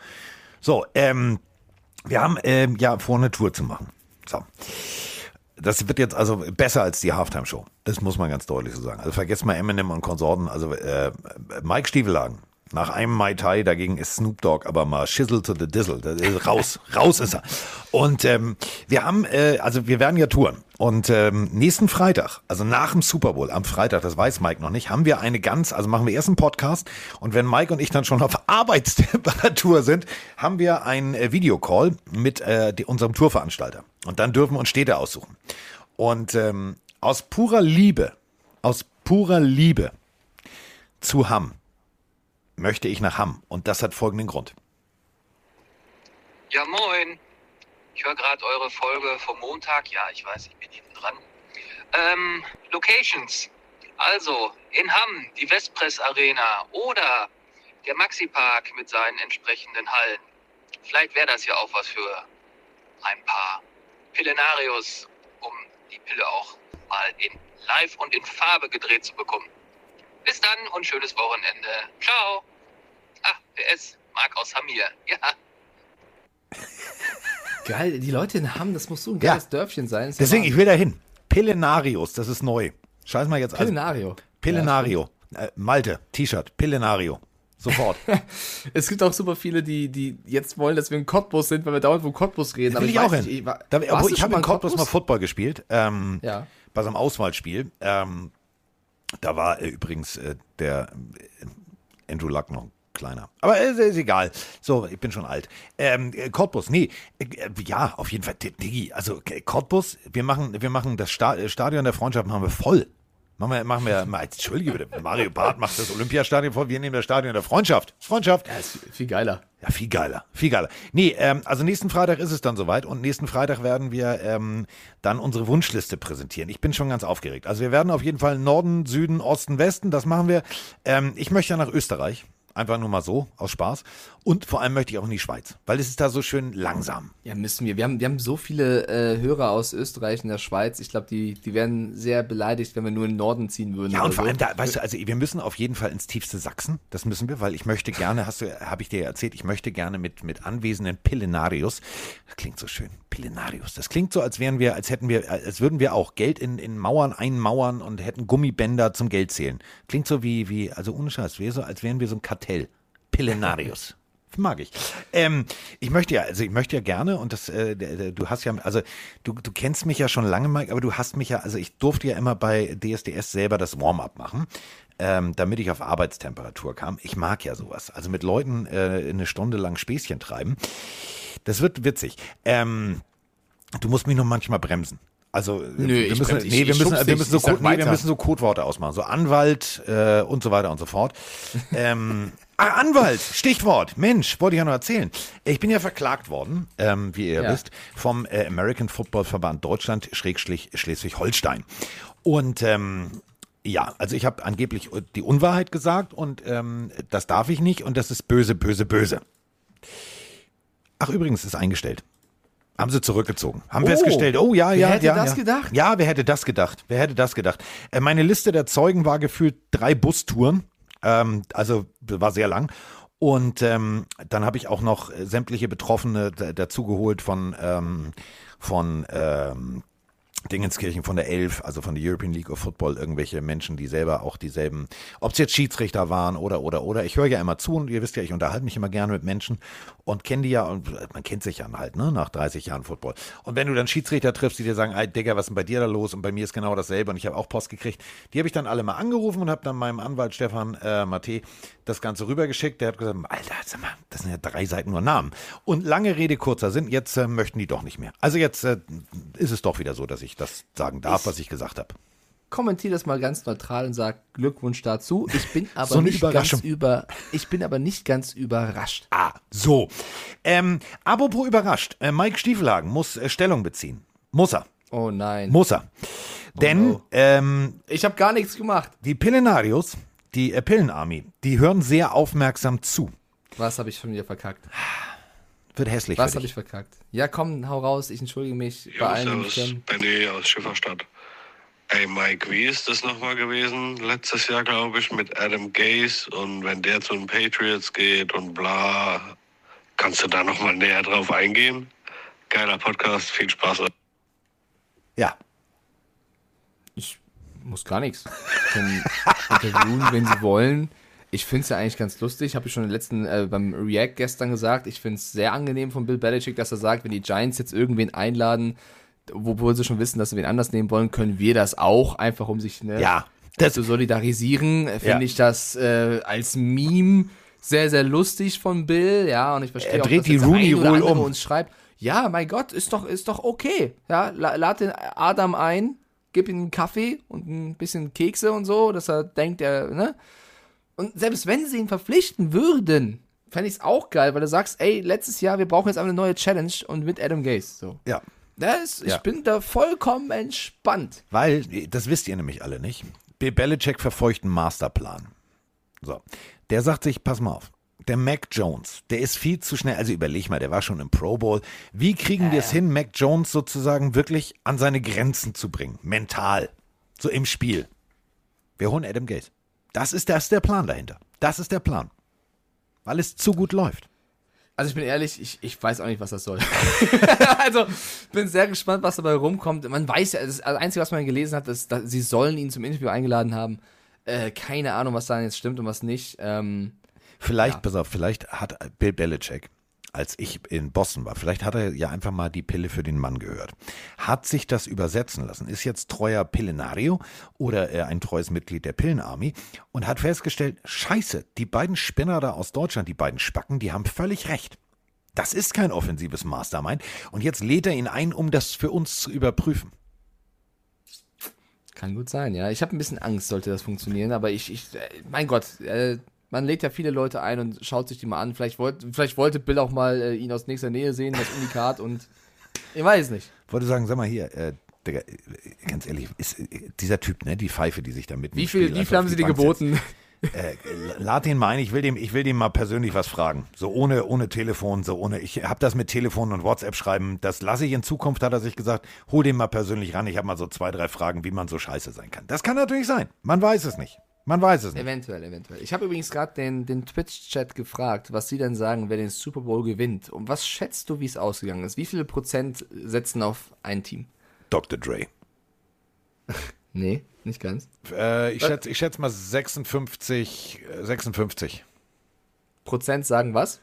So, ähm, wir haben ähm, ja vor, eine Tour zu machen. So. Das wird jetzt also besser als die Halftime-Show. Das muss man ganz deutlich so sagen. Also vergesst mal Eminem und Konsorten. Also äh, Mike Stiefelhagen, Nach einem Mai Tai, dagegen ist Snoop Dogg aber mal Shizzle to the Dizzle. Ist raus, raus ist er. Und ähm, wir haben, äh, also wir werden ja touren. Und ähm, nächsten Freitag, also nach dem Super Bowl, am Freitag, das weiß Mike noch nicht, haben wir eine ganz, also machen wir erst einen Podcast. Und wenn Mike und ich dann schon auf Arbeitstemperatur sind, haben wir einen äh, Videocall mit äh, die, unserem Tourveranstalter. Und dann dürfen wir uns Städte aussuchen. Und ähm, aus purer Liebe, aus purer Liebe zu Hamm möchte ich nach Hamm. Und das hat folgenden Grund. Ja, moin. Ich höre gerade eure Folge vom Montag. Ja, ich weiß, ich bin hinten dran. Ähm, Locations. Also, in Hamm, die Westpress Arena oder der Maxi Park mit seinen entsprechenden Hallen. Vielleicht wäre das ja auch was für ein paar Pillenarios, um die Pille auch mal in live und in Farbe gedreht zu bekommen. Bis dann und schönes Wochenende. Ciao. Ah, PS, Marc aus Hamm hier. Ja. Geil, die Leute in Hamm, das muss so ein Ja. geiles Dörfchen sein. Ja Deswegen, ich will da hin. Pillenarius, das ist neu. Scheiß mal jetzt. Also, Pillenario. Pillenario. äh, Malte, T-Shirt, Pillenario. Sofort. Es gibt auch super viele, die, die jetzt wollen, dass wir in Cottbus sind, weil wir dauernd von Cottbus reden. Da will ich, weiß auch hin. nicht, ich, war, da, ich habe in mal Cottbus mal Football gespielt. Ähm, Ja. Bei so einem Auswahlspiel. Ähm, da war äh, übrigens äh, der äh, Andrew Luck noch kleiner. Aber äh, ist, ist egal. So, ich bin schon alt. Ähm, äh, Cottbus, nee. Äh, ja, auf jeden Fall. Diggi, also Cottbus, wir machen, wir machen das äh, Stadion der Freundschaft machen wir voll. Machen wir, machen wir, mal, entschuldige bitte, Mario Barth macht das Olympiastadion voll, wir nehmen das Stadion der Freundschaft. Freundschaft. Ja, ist viel geiler. Ja, viel geiler, viel geiler. Nee, ähm, also nächsten Freitag ist es dann soweit und nächsten Freitag werden wir ähm, dann unsere Wunschliste präsentieren. Ich bin schon ganz aufgeregt. Also wir werden auf jeden Fall Norden, Süden, Osten, Westen, das machen wir. Ähm, ich möchte ja nach Österreich. Einfach nur mal so, aus Spaß. Und vor allem möchte ich auch in die Schweiz, weil es ist da so schön langsam. Ja, müssen wir. Wir haben, wir haben so viele äh, Hörer aus Österreich und der Schweiz. Ich glaube, die, die wären sehr beleidigt, wenn wir nur in den Norden ziehen würden. Ja, und vor so. allem da, weißt du, also wir müssen auf jeden Fall ins tiefste Sachsen. Das müssen wir, weil ich möchte gerne, hast du, habe ich dir ja erzählt, ich möchte gerne mit, mit anwesenden Pillenarius. Das klingt so schön. Pillenarius. Das klingt so, als wären wir, als hätten wir, als würden wir auch Geld in, in Mauern einmauern und hätten Gummibänder zum Geld zählen. Klingt so wie, wie, also ohne Scheiß, wäre so, als wären wir so ein Kartell. Pillenarius. Mag ich. Ähm, ich möchte ja, also ich möchte ja gerne und das, äh, du hast ja, also du, du kennst mich ja schon lange, Mike, aber du hast mich ja, also ich durfte ja immer bei DSDS selber das Warm-up machen, ähm, damit ich auf Arbeitstemperatur kam. Ich mag ja sowas. Also mit Leuten äh, eine Stunde lang Späßchen treiben. Das wird witzig. Ähm, du musst mich nur manchmal bremsen. Also Nö, wir müssen, bremse- nee, wir müssen, wir müssen so, Code, nee, wir müssen so Codeworte ausmachen, so Anwalt äh, und so weiter und so fort. ähm, ah, Anwalt, Stichwort. Mensch, wollte ich ja noch erzählen. Ich bin ja verklagt worden, ähm, wie ihr Ja. wisst, vom äh, American Football Verband Deutschland Schrägstrich Schleswig-Holstein. Und ähm, ja, also ich habe angeblich die Unwahrheit gesagt und ähm, das darf ich nicht und das ist böse, böse, böse. Ach, übrigens ist eingestellt. Haben sie zurückgezogen. Haben Oh. festgestellt, oh ja, Wer ja, hätte ja. das ja. gedacht? Ja, wer hätte das gedacht? Wer hätte das gedacht? Äh, meine Liste der Zeugen war gefühlt drei Bustouren. Ähm, also war sehr lang. Und ähm, dann habe ich auch noch äh, sämtliche Betroffene dazugeholt von, ähm, von ähm, Dingenskirchen von der Elf, also von der European League of Football, irgendwelche Menschen, die selber auch dieselben, ob es jetzt Schiedsrichter waren oder, oder, oder. Ich höre ja immer zu und ihr wisst ja, ich unterhalte mich immer gerne mit Menschen und kenne die ja und man kennt sich ja halt, ne, nach 30 Jahren Football. Und wenn du dann Schiedsrichter triffst, die dir sagen, ey, Digga, was ist denn bei dir da los? Und bei mir ist genau dasselbe und ich habe auch Post gekriegt. Die habe ich dann alle mal angerufen und habe dann meinem Anwalt Stefan äh, Matte das Ganze rübergeschickt. Der hat gesagt, Alter, sag mal, das sind ja drei Seiten nur Namen. Und lange Rede, kurzer Sinn, jetzt äh, möchten die doch nicht mehr. Also jetzt äh, ist es doch wieder so, dass ich das sagen darf, was ich gesagt habe. Kommentier das mal ganz neutral und sag Glückwunsch dazu. Ich bin aber So nicht ganz über, ich bin aber nicht ganz überrascht. Ah, so. Ähm, apropos überrascht, äh, Mike Stiefelhagen muss äh, Stellung beziehen. Muss er. Oh nein. Muss er. Denn no. ähm, Ich habe gar nichts gemacht. die Pillenarios, die äh, Pillenarmee, die hören sehr aufmerksam zu. Was habe ich schon wieder verkackt? Wird hässlich Was habe ich verkackt? Ja, komm, hau raus. Ich entschuldige mich bei Ja, allen. servus. Benny aus Schifferstadt. Ey, Mike, wie ist das nochmal gewesen? Letztes Jahr, glaube ich, mit Adam Gaze und wenn der zu den Patriots geht und bla. Kannst du da nochmal näher drauf eingehen? Geiler Podcast, viel Spaß. Ja. Muss gar nichts. Ich kann interviewen, wenn sie wollen. Ich finde es ja eigentlich ganz lustig, habe ich schon im letzten, äh, beim React gestern gesagt, ich finde es sehr angenehm von Bill Belichick, dass er sagt, wenn die Giants jetzt irgendwen einladen, obwohl sie schon wissen, dass sie wen anders nehmen wollen, können wir das auch, einfach um sich ne, Ja, das zu solidarisieren, finde Ja. ich das äh, als Meme sehr, sehr lustig von Bill, ja, und ich verstehe Er auch, dreht dass die Rooney Rule um. uns schreibt, ja, mein Gott, ist doch, ist doch okay, ja, la- lad den Adam ein, gib ihm einen Kaffee und ein bisschen Kekse und so, dass er denkt, er, ne, und selbst wenn sie ihn verpflichten würden, fände ich es auch geil, weil du sagst, ey, letztes Jahr, wir brauchen jetzt eine neue Challenge und mit Adam Gase, so. Ja. Das, ich Ja. bin da vollkommen entspannt. Weil, das wisst ihr nämlich alle nicht, Belichick verfolgt einen Masterplan. So. Der sagt sich, pass mal auf, der Mac Jones, der ist viel zu schnell, also überleg mal, der war schon im Pro Bowl. Wie kriegen wir es hin, Mac Jones sozusagen wirklich an seine Grenzen zu bringen? Mental. So im Spiel. Wir holen Adam Gase. Das ist, das ist der Plan dahinter. Das ist der Plan. Weil es zu gut läuft. Also ich bin ehrlich, ich, ich weiß auch nicht, was das soll. also bin sehr gespannt, was dabei rumkommt. Man weiß ja, das Einzige, was man gelesen hat, ist, dass sie sollen ihn zum Interview eingeladen haben. Äh, keine Ahnung, was da jetzt stimmt und was nicht. Ähm, Vielleicht, Ja. pass auf, vielleicht hat Bill Belichick, als ich in Boston war, vielleicht hat er ja einfach mal die Pille für den Mann gehört. Hat sich das übersetzen lassen, ist jetzt treuer Pillenario oder äh, ein treues Mitglied der Pillenarmy und hat festgestellt, scheiße, die beiden Spinner da aus Deutschland, die beiden Spacken, die haben völlig recht. Das ist kein offensives Mastermind und jetzt lädt er ihn ein, um das für uns zu überprüfen. kann gut sein, ja. Ich habe ein bisschen Angst, sollte das funktionieren, aber ich, ich äh, mein Gott, äh, man lädt ja viele Leute ein und schaut sich die mal an. Vielleicht, wollt, vielleicht wollte Bill auch mal äh, ihn aus nächster Nähe sehen, das Unikat und ich weiß nicht. Wollte sagen, sag mal hier, äh, Digga, ganz ehrlich, ist äh, dieser Typ, ne, die Pfeife, die sich da mitten Wie viel, wie einfach viel haben sie die dir geboten? Äh, lad den mal ein, ich will dem, ich will dem mal persönlich was fragen. So ohne, ohne Telefon, so ohne, ich habe das mit Telefon und WhatsApp schreiben, das lasse ich in Zukunft, hat er sich gesagt, hol den mal persönlich ran, ich habe mal so zwei, drei Fragen, wie man so scheiße sein kann. Das kann natürlich sein, man weiß es nicht. Man weiß es nicht. Eventuell, eventuell. Ich habe übrigens gerade den, den Twitch-Chat gefragt, was sie denn sagen, wer den Super Bowl gewinnt. Und was schätzt du, wie es ausgegangen ist? Wie viele Prozent setzen auf ein Team? Dr. Dre. Nee, nicht ganz. Äh, ich schätze ich schätz mal 56, äh, 56. Prozent sagen was?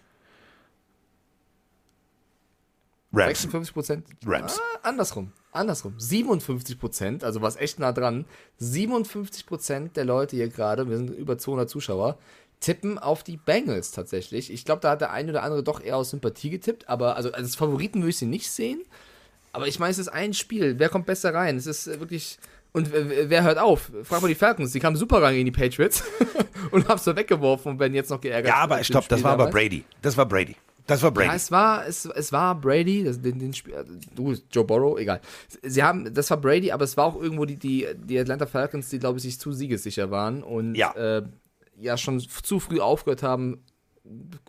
Rams. 56 Prozent? Rams. Ah, andersrum. Andersrum. 57 Prozent, also was echt nah dran. 57 Prozent der Leute hier gerade, wir sind über 200 Zuschauer, tippen auf die Bengals tatsächlich. Ich glaube, da hat der eine oder andere doch eher aus Sympathie getippt, aber also als Favoriten würde ich sie nicht sehen. Aber ich meine, es ist ein Spiel. Wer kommt besser rein? Es ist äh, wirklich. Und wer, wer hört auf? Frag mal die Falcons. Die kamen super rein gegen die Patriots und haben sie weggeworfen und werden jetzt noch geärgert. Ja, aber stopp, das war aber. Brady. Das war Brady. Das war Brady. Ja, es war, es, es war Brady, das, den, den Spiel, du, Joe Burrow, egal. Sie haben, das war Brady, aber es war auch irgendwo die, die, die Atlanta Falcons, die, glaube ich, sich zu siegessicher waren und Ja. äh, ja schon zu früh aufgehört haben,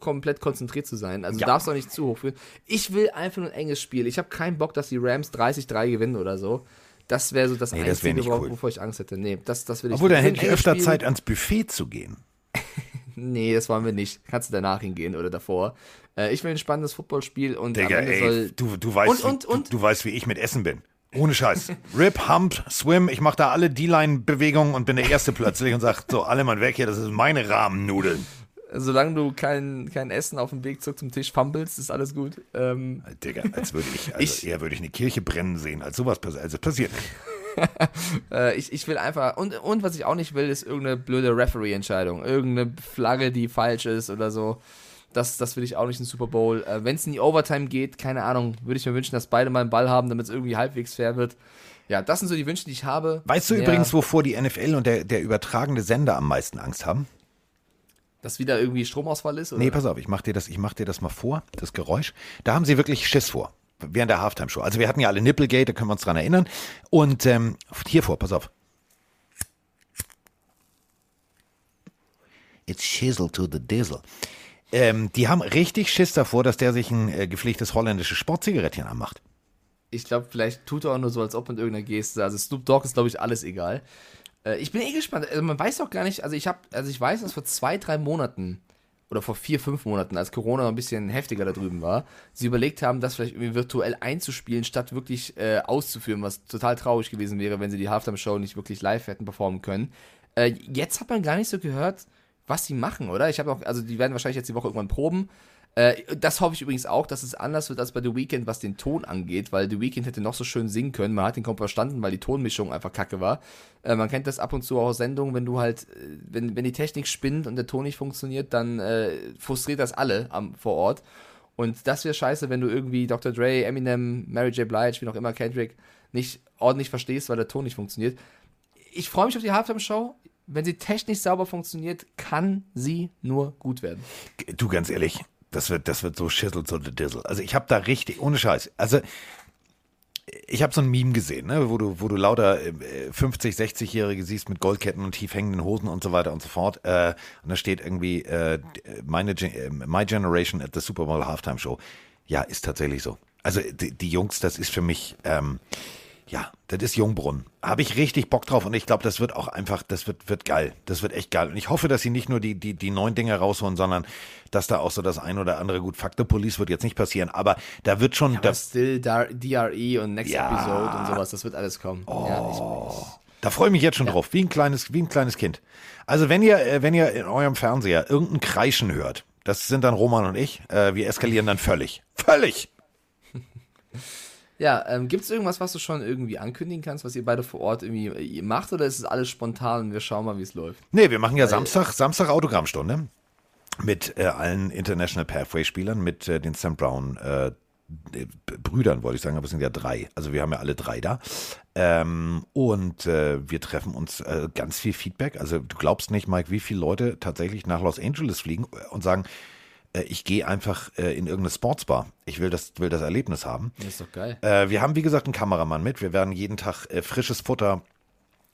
komplett konzentriert zu sein. Also Ja. du darfst auch nicht zu hoch führen. Ich will einfach nur ein enges Spiel. Ich habe keinen Bock, dass die Rams 30-3 gewinnen oder so. Das wäre so das Nee, das wär Einzige, nicht cool. wovor ich Angst hätte. Nee, das, das will ich Obwohl, dann will ein hätte ich öfter. Zeit, ans Buffet zu gehen. Nee, das wollen wir nicht. Kannst du danach hingehen oder davor. Äh, ich will ein spannendes Footballspiel und Digga, am Ende ey, soll du, du, weißt, Und, und, wie, und? Du, du weißt, wie ich mit Essen bin. Ohne Scheiß. Rip, Hump, Swim, ich mache da alle D-Line-Bewegungen und bin der Erste plötzlich und sag so, alle mal weg hier, das sind meine Rahmennudeln. solange du kein, kein Essen auf dem Weg zurück zum Tisch fummelst, ist alles gut. Ähm, Digga, als würde ich, also Ich- eher würde ich eine Kirche brennen sehen, als sowas passiert. Also passiert ich, ich will einfach, und, und was ich auch nicht will, ist irgendeine blöde Referee-Entscheidung. Irgendeine Flagge, die falsch ist oder so. Das, das will ich auch nicht im Super Bowl. Äh, Wenn es in die Overtime geht, keine Ahnung, würde ich mir wünschen, dass beide mal einen Ball haben, damit es irgendwie halbwegs fair wird. Ja, das sind so die Wünsche, die ich habe. Weißt du Mehr- übrigens, wovor die NFL und der, der übertragende Sender am meisten Angst haben? Dass wieder irgendwie Stromausfall ist? Oder? Nee, pass auf, ich mach dir das, ich mach dir das mal vor, das Geräusch. Da haben sie wirklich Schiss vor. Während der Halftime-Show. Also wir hatten ja alle Nipplegate, da können wir uns dran erinnern. Und ähm, hier vor, pass auf. It's shizzle to the dizzle. Ähm, die haben richtig Schiss davor, dass der sich ein äh, gepflegtes holländisches Sportzigarettchen anmacht. Ich glaube, vielleicht tut er auch nur so, als ob mit irgendeiner Geste. Also Snoop Dogg ist, glaube ich, alles egal. Äh, ich bin eh gespannt. Also man weiß auch gar nicht, also ich habe, also ich weiß, dass vor zwei, drei Monaten oder vor vier, fünf Monaten, als Corona noch ein bisschen heftiger da drüben war, sie überlegt haben, das vielleicht irgendwie virtuell einzuspielen, statt wirklich äh, auszuführen, was total traurig gewesen wäre, wenn sie die Halftime-Show nicht wirklich live hätten performen können. Äh, jetzt hat man gar nicht so gehört, was sie machen, oder? Ich habe auch, also die werden wahrscheinlich jetzt die Woche irgendwann proben. Äh, das hoffe ich übrigens auch, dass es anders wird als bei The Weeknd, was den Ton angeht, weil The Weeknd hätte noch so schön singen können. Man hat den kaum verstanden, weil die Tonmischung einfach kacke war. Äh, man kennt das ab und zu auch aus Sendungen, wenn du halt, äh, wenn, wenn die Technik spinnt und der Ton nicht funktioniert, dann äh, frustriert das alle am, vor Ort. Und das wäre scheiße, wenn du irgendwie Dr. Dre, Eminem, Mary J. Blige, wie auch immer, Kendrick, nicht ordentlich verstehst, weil der Ton nicht funktioniert. Ich freue mich auf die Halftime-Show. Wenn sie technisch sauber funktioniert, kann sie nur gut werden. Du, ganz ehrlich, das wird, das wird so schissel, so the dizzle. Also ich habe da richtig, ohne Scheiß. Also ich habe so ein Meme gesehen, ne, wo du, wo du lauter äh, 50, 60-Jährige siehst mit Goldketten und tief hängenden Hosen und so weiter und so fort. Äh, und da steht irgendwie äh, meine, äh, My Generation at the Super Bowl Halftime Show. Ja, ist tatsächlich so. Also die, die Jungs, das ist für mich, ähm, ja, das ist Jungbrunnen. Habe ich richtig Bock drauf und ich glaube, das wird auch einfach, das wird, wird geil. Das wird echt geil. Und ich hoffe, dass sie nicht nur die, die, die neuen Dinge rausholen, sondern dass da auch so das ein oder andere gut Faktor Police wird jetzt nicht passieren, aber da wird schon, da, Aber still DRE und Next Ja. Episode und sowas, das wird alles kommen. Ja, ich, Da freue ich mich jetzt schon drauf, wie ein kleines, wie ein kleines Kind. Also wenn ihr, äh, wenn ihr in eurem Fernseher irgendein Kreischen hört, das sind dann Roman und ich, äh, wir eskalieren dann völlig. Völlig! Ja, ähm, gibt es irgendwas, was du schon irgendwie ankündigen kannst, was ihr beide vor Ort irgendwie äh, macht, oder ist es alles spontan und wir schauen mal, wie es läuft? Nee, wir machen ja Samstag, Samstag Autogrammstunde mit äh, allen International Pathway Spielern, mit äh, den Sam Brown äh, Brüdern, wollte ich sagen, aber es sind ja drei. Also wir haben ja alle drei da. Ähm, und äh, wir treffen uns äh, ganz viel Feedback. Also du glaubst nicht, Mike, wie viele Leute tatsächlich nach Los Angeles fliegen und sagen, ich gehe einfach äh, in irgendeine Sportsbar. Ich will das, will das Erlebnis haben. Das ist doch geil. Äh, wir haben, wie gesagt, einen Kameramann mit. Wir werden jeden Tag äh, frisches Futter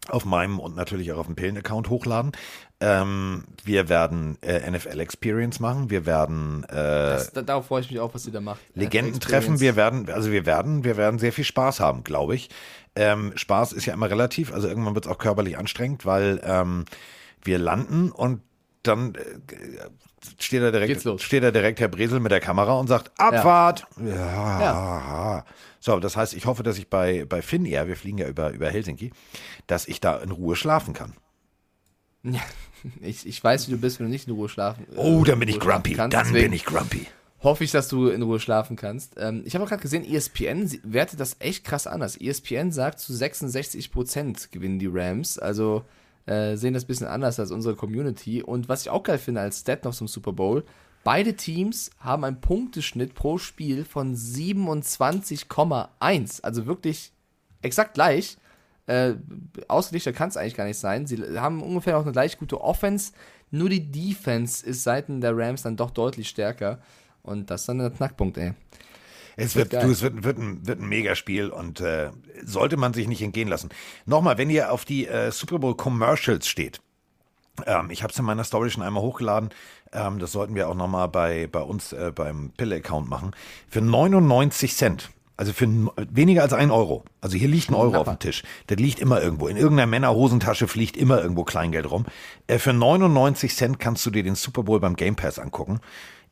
auf meinem und natürlich auch auf dem Pillen-Account hochladen. Ähm, wir werden äh, NFL Experience machen. Wir werden äh, Das, da, darauf freue ich mich auch, was ihr da macht. Legenden treffen. Wir werden, also wir werden, wir werden sehr viel Spaß haben, glaube ich. Ähm, Spaß ist ja immer relativ. Also irgendwann wird es auch körperlich anstrengend, weil ähm, wir landen und dann äh, steht da direkt, steht da direkt Herr Bresel mit der Kamera und sagt Abfahrt. Ja. So, das heißt, ich hoffe, dass ich bei bei Finnair, wir fliegen ja über über Helsinki, dass ich da in Ruhe schlafen kann. Ja, ich, ich weiß, wie du bist, wenn du nicht in Ruhe schlafen Oh, äh, dann bin in ich grumpy. kannst. Dann Deswegen bin ich grumpy. Hoffe ich, dass du in Ruhe schlafen kannst. Ähm, ich habe auch gerade gesehen, ESPN wertet das echt krass anders. ESPN sagt, zu 66% gewinnen die Rams. Also äh, sehen das ein bisschen anders als unsere Community. Und was ich auch geil finde als Stat noch zum Super Bowl, beide Teams haben einen Punkteschnitt pro Spiel von 27,1. Also wirklich exakt gleich. Äh, ausgeglichen kann es eigentlich gar nicht sein. Sie haben ungefähr auch eine gleich gute Offense. Nur die Defense ist seitens der Rams dann doch deutlich stärker. Und das ist dann der Knackpunkt, ey. Es Wird wird, du, es wird, wird, ein, wird ein Megaspiel und äh, sollte man sich nicht entgehen lassen. Nochmal, wenn ihr auf die äh, Super Bowl Commercials steht, ähm, ich habe es in meiner Story schon einmal hochgeladen, ähm, das sollten wir auch nochmal bei, bei uns äh, beim Pille-Account machen, für 99 Cent. Also für weniger als ein Euro. Also hier liegt ein Euro auf dem Tisch. Das liegt immer irgendwo. In irgendeiner Männerhosentasche fliegt immer irgendwo Kleingeld rum. Äh, für 99 Cent kannst du dir den Super Bowl beim Game Pass angucken.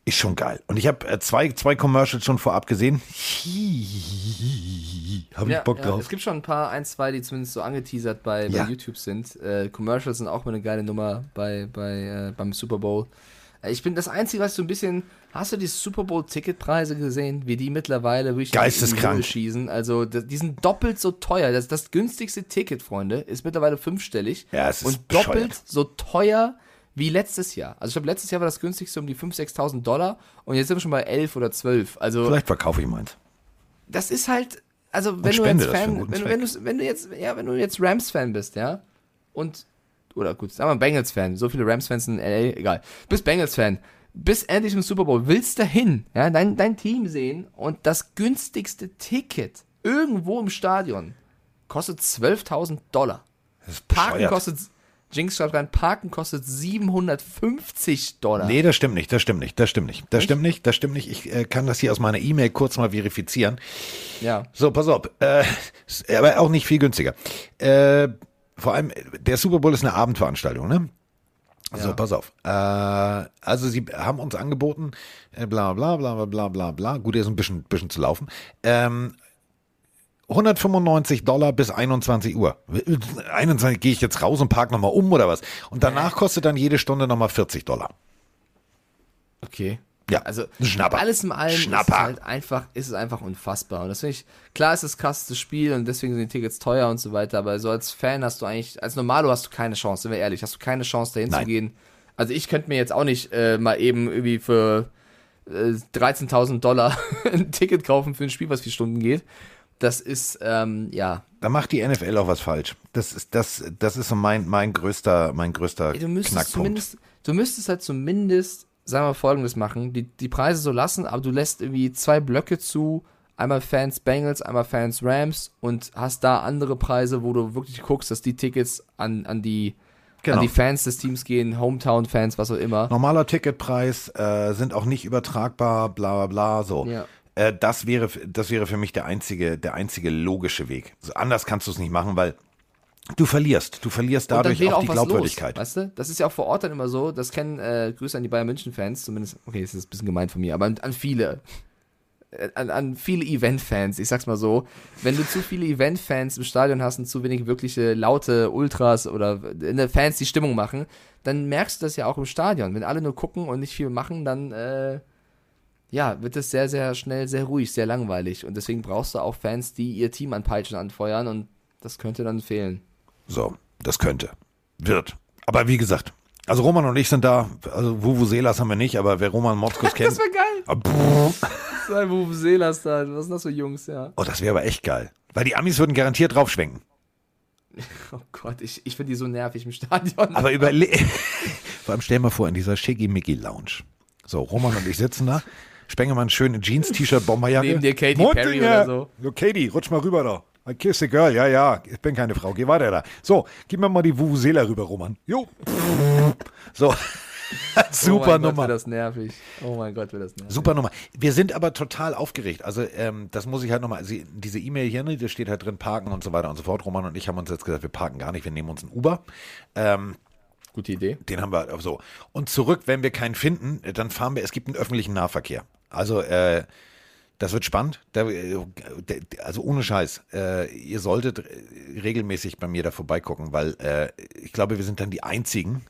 Ist schon geil. Und ich habe äh, zwei, zwei Commercials schon vorab gesehen. Habe ich Ja, Bock ja, drauf. es gibt schon ein paar, ein, zwei, die zumindest so angeteasert bei, Ja. bei YouTube sind. Äh, Commercials sind auch mal eine geile Nummer bei, bei, äh, beim Super Bowl. Äh, Ich bin das Einzige, was so ein bisschen. Hast du die Super Bowl-Ticketpreise gesehen, wie die mittlerweile wirklich in die Geisteskrank. Höhe schießen? Also, das, die sind doppelt so teuer. Das, das günstigste Ticket, Freunde, ist mittlerweile fünfstellig. Ja, es ist Und bescheuert. doppelt so teuer wie letztes Jahr. Also, ich glaube, letztes Jahr war das günstigste um die 5.000, 6.000 Dollar. Und jetzt sind wir schon bei 11 oder 12. Also, Vielleicht verkaufe ich meins. das ist halt, also wenn du jetzt Fan, wenn, wenn, du, wenn du jetzt, ja, wenn du jetzt Rams-Fan bist, ja, und, oder gut, sagen wir Bengals-Fan, so viele Rams-Fans in LA, egal, bist Bengals-Fan, bist endlich im Super Bowl, willst dahin, ja, dein, dein Team sehen und das günstigste Ticket irgendwo im Stadion kostet 12.000 Dollar. Das ist Parken kostet, Jinx schreibt rein, Parken kostet 750 Dollar. Nee, das stimmt nicht, das stimmt nicht, das stimmt nicht. Das stimmt nicht, das stimmt nicht. Ich äh, kann das hier aus meiner E-Mail kurz mal verifizieren. Ja. So, pass auf. Äh, aber auch nicht viel günstiger. Äh, vor allem, der Super Bowl ist eine Abendveranstaltung, ne? So, Ja. pass auf. Äh, also sie haben uns angeboten, äh, bla bla bla bla bla bla bla. Gut, er ist ein bisschen, bisschen zu laufen. Ähm, 195 Dollar bis 21 Uhr. 21 gehe ich jetzt raus und park nochmal um oder was? Und danach kostet dann jede Stunde nochmal 40 Dollar. Okay. Ja, Also Schnapper. alles im allem ist es Schnapper. halt einfach, ist es einfach unfassbar. Und das finde ich, klar ist das Spiel und deswegen sind die Tickets teuer und so weiter, aber so als Fan hast du eigentlich, als Normalo hast du keine Chance, sind wir ehrlich, hast du keine Chance dahin Nein. zu gehen. Also ich könnte mir jetzt auch nicht äh, mal eben irgendwie für äh, 13.000 Dollar ein Ticket kaufen für ein Spiel, was vier Stunden geht. Das ist, ähm, ja, Da macht die NFL auch was falsch. Das ist, das, das ist so mein, mein größter, mein größter du müsstest Knackpunkt. zumindest, du müsstest halt zumindest, sagen wir folgendes machen, die, die Preise so lassen, aber du lässt irgendwie zwei Blöcke zu, einmal Fans Bengals, einmal Fans Rams und hast da andere Preise, wo du wirklich guckst, dass die Tickets an, an die, Genau. an die Fans des Teams gehen, Hometown-Fans, was auch immer. Normaler Ticketpreis äh, sind auch nicht übertragbar, bla bla bla. So. Ja. Äh, das, wäre, das wäre für mich der einzige, der einzige logische Weg. So, anders kannst du es nicht machen, weil du verlierst. Du verlierst dadurch wäre auch die Glaubwürdigkeit. Los, weißt du? Das ist ja auch vor Ort dann immer so, das kennen äh, Grüße an die Bayern München-Fans, zumindest, okay, das ist ein bisschen gemein von mir, aber an, an viele. Äh, An, an viele Event-Fans, ich sag's mal so. Wenn du zu viele Event-Fans im Stadion hast und zu wenig wirkliche laute Ultras oder äh, Fans, die Stimmung machen, dann merkst du das ja auch im Stadion. Wenn alle nur gucken und nicht viel machen, dann äh, ja, wird es sehr, sehr schnell sehr ruhig, sehr langweilig. Und deswegen brauchst du auch Fans, die ihr Team an Peitschen anfeuern und das könnte dann fehlen. So, das könnte. Wird. Aber wie gesagt, also Roman und ich sind da, also Vuvuzelas haben wir nicht, aber wer Roman Motzkus kennt. Das wäre geil. Ah. Sei Vuvuzelas da. Was sind das für Jungs, ja? oh, das wäre aber echt geil. Weil die Amis würden garantiert draufschwenken. Oh Gott, ich, ich finde die so nervig im Stadion. Aber überle Vor allem stell mal vor, in dieser Schickimicki Lounge. So, Roman und ich sitzen da. Spengemann schön in Jeans, T-Shirt, Bomberjacke. Neben dir Katy Perry oder so. Jo, Katy, rutsch mal rüber da. I kiss the girl. Ja, ja, ich bin keine Frau. Geh weiter da. So, gib mir mal die Vuvuzela rüber, Roman. Jo. So. Super oh mein Nummer. Gott, wird das nervig. Oh mein Gott, wird das nervig. Super Nummer. Wir sind aber total aufgeregt. Also, ähm, das muss ich halt nochmal, also diese E-Mail hier, ne, da steht halt drin, parken und so weiter und so fort. Roman und ich haben uns jetzt gesagt, wir parken gar nicht, wir nehmen uns ein Uber. Ähm, Gute Idee. den haben wir so. Und zurück, wenn wir keinen finden, dann fahren wir, es gibt einen öffentlichen Nahverkehr. Also, äh, das wird spannend. Äh, also ohne Scheiß. Äh, ihr solltet äh, regelmäßig bei mir da vorbeigucken, weil ich glaube, wir sind dann die einzigen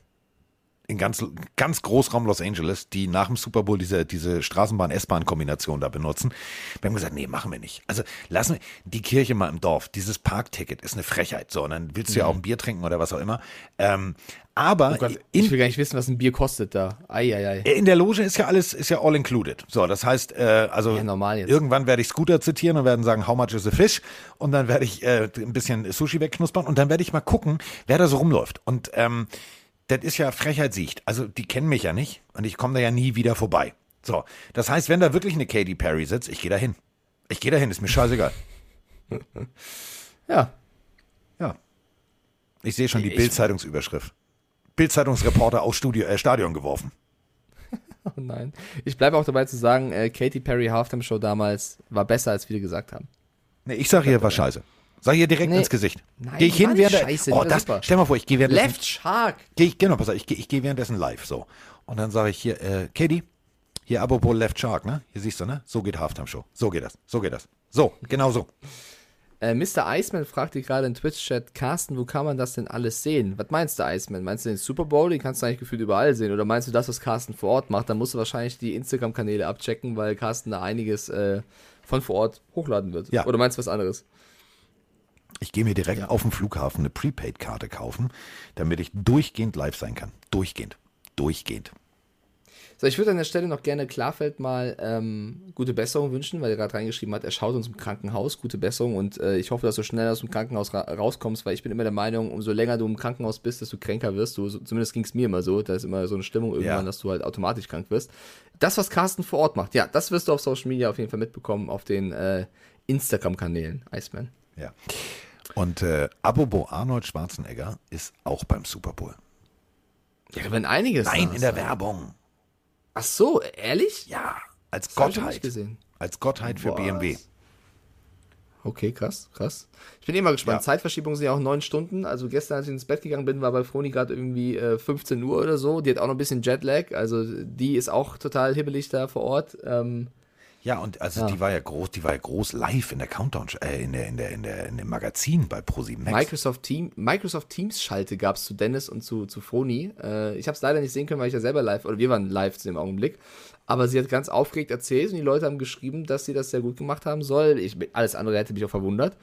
in ganz, ganz Großraum Los Angeles, die nach dem Super Bowl diese, diese Straßenbahn-S-Bahn-Kombination da benutzen. Wir haben gesagt, nee, machen wir nicht. Also lassen wir die Kirche mal im Dorf. Dieses Parkticket ist eine Frechheit. So, und dann willst du ja auch ein Bier trinken oder was auch immer. Ähm, aber Mhm. Oh Gott, in, ich will gar nicht wissen, was ein Bier kostet da. Eieiei. in der Loge ist ja alles, ist ja all included. So, das heißt, äh, also Ja, irgendwann werde ich Scooter zitieren und werden sagen, how much is a fish? Und dann werde ich äh, ein bisschen Sushi wegknuspern und dann werde ich mal gucken, wer da so rumläuft. Und ähm, das ist ja Frechheit siegt. Also die kennen mich ja nicht und ich komme da ja nie wieder vorbei. So, das heißt, wenn da wirklich eine Katy Perry sitzt, ich gehe da hin. Ich gehe da hin, ist mir scheißegal. Ja. Ja. Ich sehe schon die Bild-Zeitungsüberschrift. Bild-Zeitungsreporter aus Studio, äh, Stadion geworfen. Oh nein. Ich bleibe auch dabei zu sagen, äh, Katy Perry Halftime Show damals war besser, als viele gesagt haben. Nee, ich sage hier, war scheiße. Sag hier direkt Nee. ins Gesicht. Nein, Geh ich hin während der, scheiße, oh, das, super. stell mal vor, ich gehe währenddessen, Left Shark. geh ich, genau, pass auf, ich gehe ich geh währenddessen live, so. Und dann sage ich hier, äh, Katie, hier apropos Left Shark, ne? Hier siehst du, ne? So geht Halftime Show. So geht das, so geht das. So, genau so. Äh, Mr. Iceman fragte gerade in Twitch-Chat, Carsten, wo kann man das denn alles sehen? Was meinst du, Iceman? Meinst du den Super Bowl? Den kannst du eigentlich gefühlt überall sehen. Oder meinst du das, was Carsten vor Ort macht? Dann musst du wahrscheinlich die Instagram-Kanäle abchecken, weil Carsten da einiges äh, von vor Ort hochladen wird. Ja. Oder meinst du was anderes? Ich gehe mir direkt auf dem Flughafen eine Prepaid-Karte kaufen, damit ich durchgehend live sein kann. Durchgehend. Durchgehend. So, ich würde an der Stelle noch gerne Klarfeld mal ähm, gute Besserung wünschen, weil er gerade reingeschrieben hat, er schaut uns im Krankenhaus, gute Besserung und äh, ich hoffe, dass du schnell aus dem Krankenhaus ra rauskommst, weil ich bin immer der Meinung, umso länger du im Krankenhaus bist, desto kränker wirst du. So, zumindest ging es mir immer so, da ist immer so eine Stimmung irgendwann, Ja. dass du halt automatisch krank wirst. Das, was Carsten vor Ort macht, ja, das wirst du auf Social Media auf jeden Fall mitbekommen, auf den äh, Instagram-Kanälen, Iceman. Ja. Und äh, Abobo Arnold Schwarzenegger ist auch beim Super Bowl. Ja, wenn einiges. Nein, in der ist. Werbung. Ach so, ehrlich? Ja, als Das Gottheit. Als Gottheit für Was? BMW. Okay, krass, krass. Ich bin eh mal gespannt. Ja. Zeitverschiebung sind ja auch neun Stunden. Also gestern, als ich ins Bett gegangen bin, war bei Froni gerade irgendwie äh, 15 Uhr oder so. Die hat auch noch ein bisschen Jetlag. Also die ist auch total hibbelig da vor Ort. Ähm, Ja, und also Ja. die war ja groß, die war ja groß live in der Countdown, äh, in der, in der, in der, in dem Magazin bei ProSieben Max. Microsoft, Team, Microsoft Teams Schalte gab es zu Dennis und zu, zu Froni. Äh, ich habe es leider nicht sehen können, weil ich ja selber live, oder wir waren live zu dem Augenblick. Aber sie hat ganz aufgeregt erzählt und die Leute haben geschrieben, dass sie das sehr gut gemacht haben soll. Ich, alles andere hätte mich auch verwundert.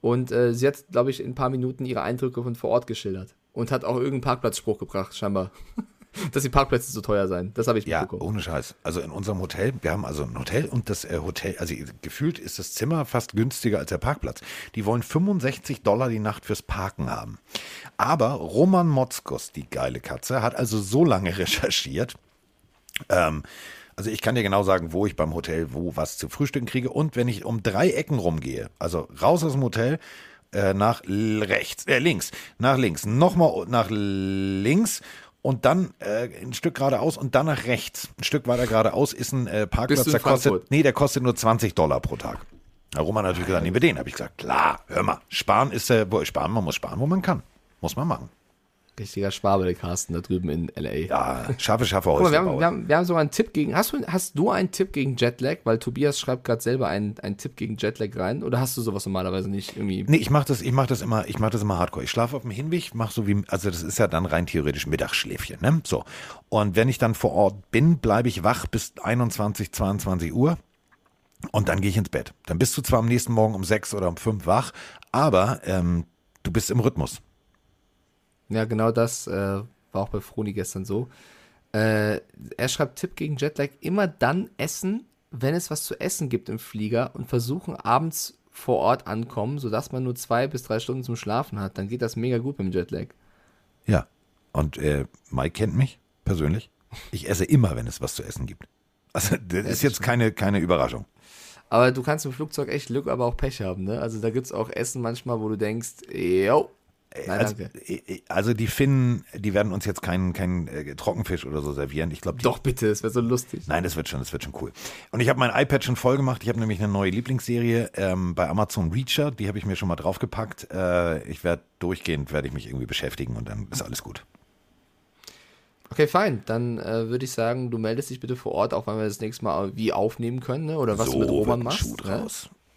Und äh, sie hat, glaube ich, in ein paar Minuten ihre Eindrücke von vor Ort geschildert. Und hat auch irgendeinen Parkplatzspruch gebracht, scheinbar. dass die Parkplätze so teuer seien. Das habe ich Ja, mitbekommen. ohne Scheiß. Also in unserem Hotel, wir haben also ein Hotel und das äh, Hotel, also gefühlt ist das Zimmer fast günstiger als der Parkplatz. Die wollen 65 Dollar die Nacht fürs Parken haben. Aber Roman Motzkos, die geile Katze, hat also so lange recherchiert. Ähm, also ich kann dir genau sagen, wo ich beim Hotel wo was zu frühstücken kriege. Und wenn ich um drei Ecken rumgehe, also raus aus dem Hotel, äh, nach rechts, äh, links, nach links, nochmal nach links und dann äh, ein Stück geradeaus und dann nach rechts. Ein Stück weiter geradeaus ist ein äh, Parkplatz, der kostet, nee, der kostet nur 20 Dollar pro Tag. Da Roman hat natürlich gesagt, nehmen wir den. Habe ich gesagt, klar, hör mal, sparen ist, äh, wo, sparen, man muss sparen, wo man kann. Muss man machen. Richtiger Schwabe, der Carsten, da drüben in L.A. Ja, scharfe, scharfe Guck mal, wir, haben, Häuser wir, haben, wir haben sogar einen Tipp gegen. Hast du, hast du einen Tipp gegen Jetlag? Weil Tobias schreibt gerade selber einen, einen Tipp gegen Jetlag rein. Oder hast du sowas normalerweise nicht irgendwie? Nee, ich mache das, ich mach das immer, ich mache das immer hardcore. Ich schlafe auf dem Hinweg, mache so wie, also das ist ja dann rein theoretisch Mittagsschläfchen, ne? So. Und wenn ich dann vor Ort bin, bleibe ich wach bis 21, 22 Uhr. Und dann gehe ich ins Bett. Dann bist du zwar am nächsten Morgen um sechs oder um fünf wach, aber ähm, du bist im Rhythmus. Ja, genau das äh, war auch bei Froni gestern so. Äh, er schreibt Tipp gegen Jetlag: immer dann essen, wenn es was zu essen gibt im Flieger und versuchen abends vor Ort ankommen, sodass man nur zwei bis drei Stunden zum Schlafen hat. Dann geht das mega gut beim Jetlag. Ja. Und äh, Mike kennt mich persönlich. Ich esse immer, wenn es was zu essen gibt. Also das ist jetzt keine, keine Überraschung. Aber du kannst im Flugzeug echt Glück, aber auch Pech haben, ne? Also da gibt's auch Essen manchmal, wo du denkst, yo, nein, Also, also die Finnen, die werden uns jetzt keinen keinen äh, Trockenfisch oder so servieren. Ich glaube, Doch bitte, es wäre so lustig. Nein, das wird schon, das wird schon cool. Und ich habe mein iPad schon voll gemacht. Ich habe nämlich eine neue Lieblingsserie ähm, bei Amazon Reacher. Die habe ich mir schon mal draufgepackt. Äh, ich werde durchgehend, werde ich mich irgendwie beschäftigen und dann ist alles gut. Okay, fein. Dann äh, würde ich sagen, du meldest dich bitte vor Ort, auch wenn wir das nächste Mal wie aufnehmen können, ne? Oder was so du mit Roman machst. Schuh Ne?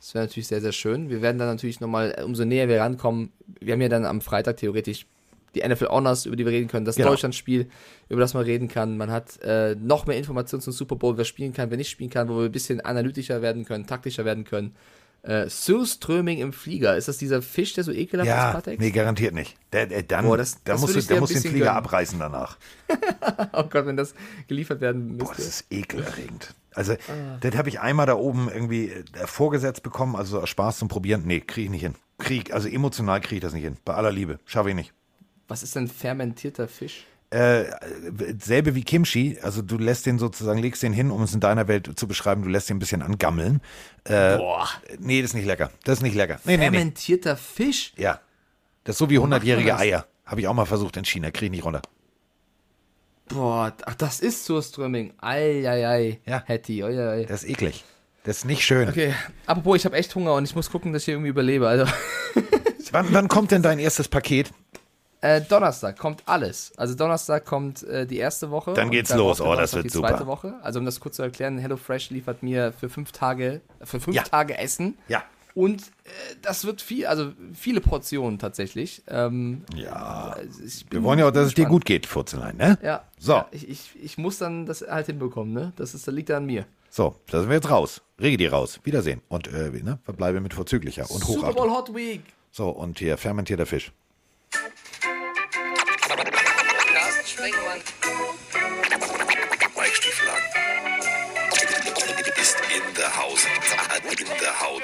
Das wäre natürlich sehr, sehr schön. Wir werden dann natürlich nochmal, umso näher wir rankommen, wir haben ja dann am Freitag theoretisch die NFL Honors, über die wir reden können, das Genau. Deutschlandspiel, über das man reden kann. Man hat äh, noch mehr Informationen zum Super Bowl, wer spielen kann, wer nicht spielen kann, wo wir ein bisschen analytischer werden können, taktischer werden können. Äh, Surströming im Flieger, ist das dieser Fisch, der so ekelhaft ist, Ja, Patek? nee, garantiert nicht. Der, der, dann, Boah, das- da das musst du, musst den Flieger gönnen. abreißen danach. Oh Gott, wenn das geliefert werden Boah, müsste. das ist ekelerregend. Also, Ah. das habe ich einmal da oben irgendwie äh, vorgesetzt bekommen, also Spaß zum Probieren. Nee, kriege ich nicht hin. Krieg, also emotional kriege ich das nicht hin. Bei aller Liebe. Schaffe ich nicht. Was ist denn fermentierter Fisch? Äh, selbe wie Kimchi, also du lässt den sozusagen, legst den hin, um es in deiner Welt zu beschreiben, du lässt den ein bisschen angammeln. Äh, Boah. Nee, das ist nicht lecker. Das ist nicht lecker. Nee, nee, nee. Fermentierter Fisch? Ja. Das ist so wie macht man 100-jährige das? Eier. Habe ich auch mal versucht in China, kriege ich nicht runter. Boah, ach, das ist Surströmming. Eieiei. Ja. Hattie, oi. Das ist eklig. Das ist nicht schön. Okay, apropos, ich habe echt Hunger und ich muss gucken, dass ich irgendwie überlebe. Also, Wann, wann kommt denn dein erstes Paket? äh, Donnerstag kommt alles. Also Donnerstag kommt äh, die erste Woche. Dann geht's darauf los. Oh, das wird die zweite super. Woche. Also um das kurz zu erklären, HelloFresh liefert mir für fünf Tage, für fünf Ja. Tage Essen. Ja. Und äh, das wird viel, also viele Portionen tatsächlich. Ähm, Ja. ich bin Wir wollen ja auch, dass es dir gut geht, Furzelein, ne? Ja. So. Ja, ich, ich, ich muss dann das halt hinbekommen, ne? Das, ist, das liegt ja an mir. So, da sind wir jetzt raus. Rege die raus. Wiedersehen. Und äh, ne, verbleibe mit vorzüglicher und Super Bowl. Hot Week. So, und hier fermentierter Fisch. Carsten Sprengemann. Mike Stieflagen. Ist in der Haus. In der Haut. In der Haut.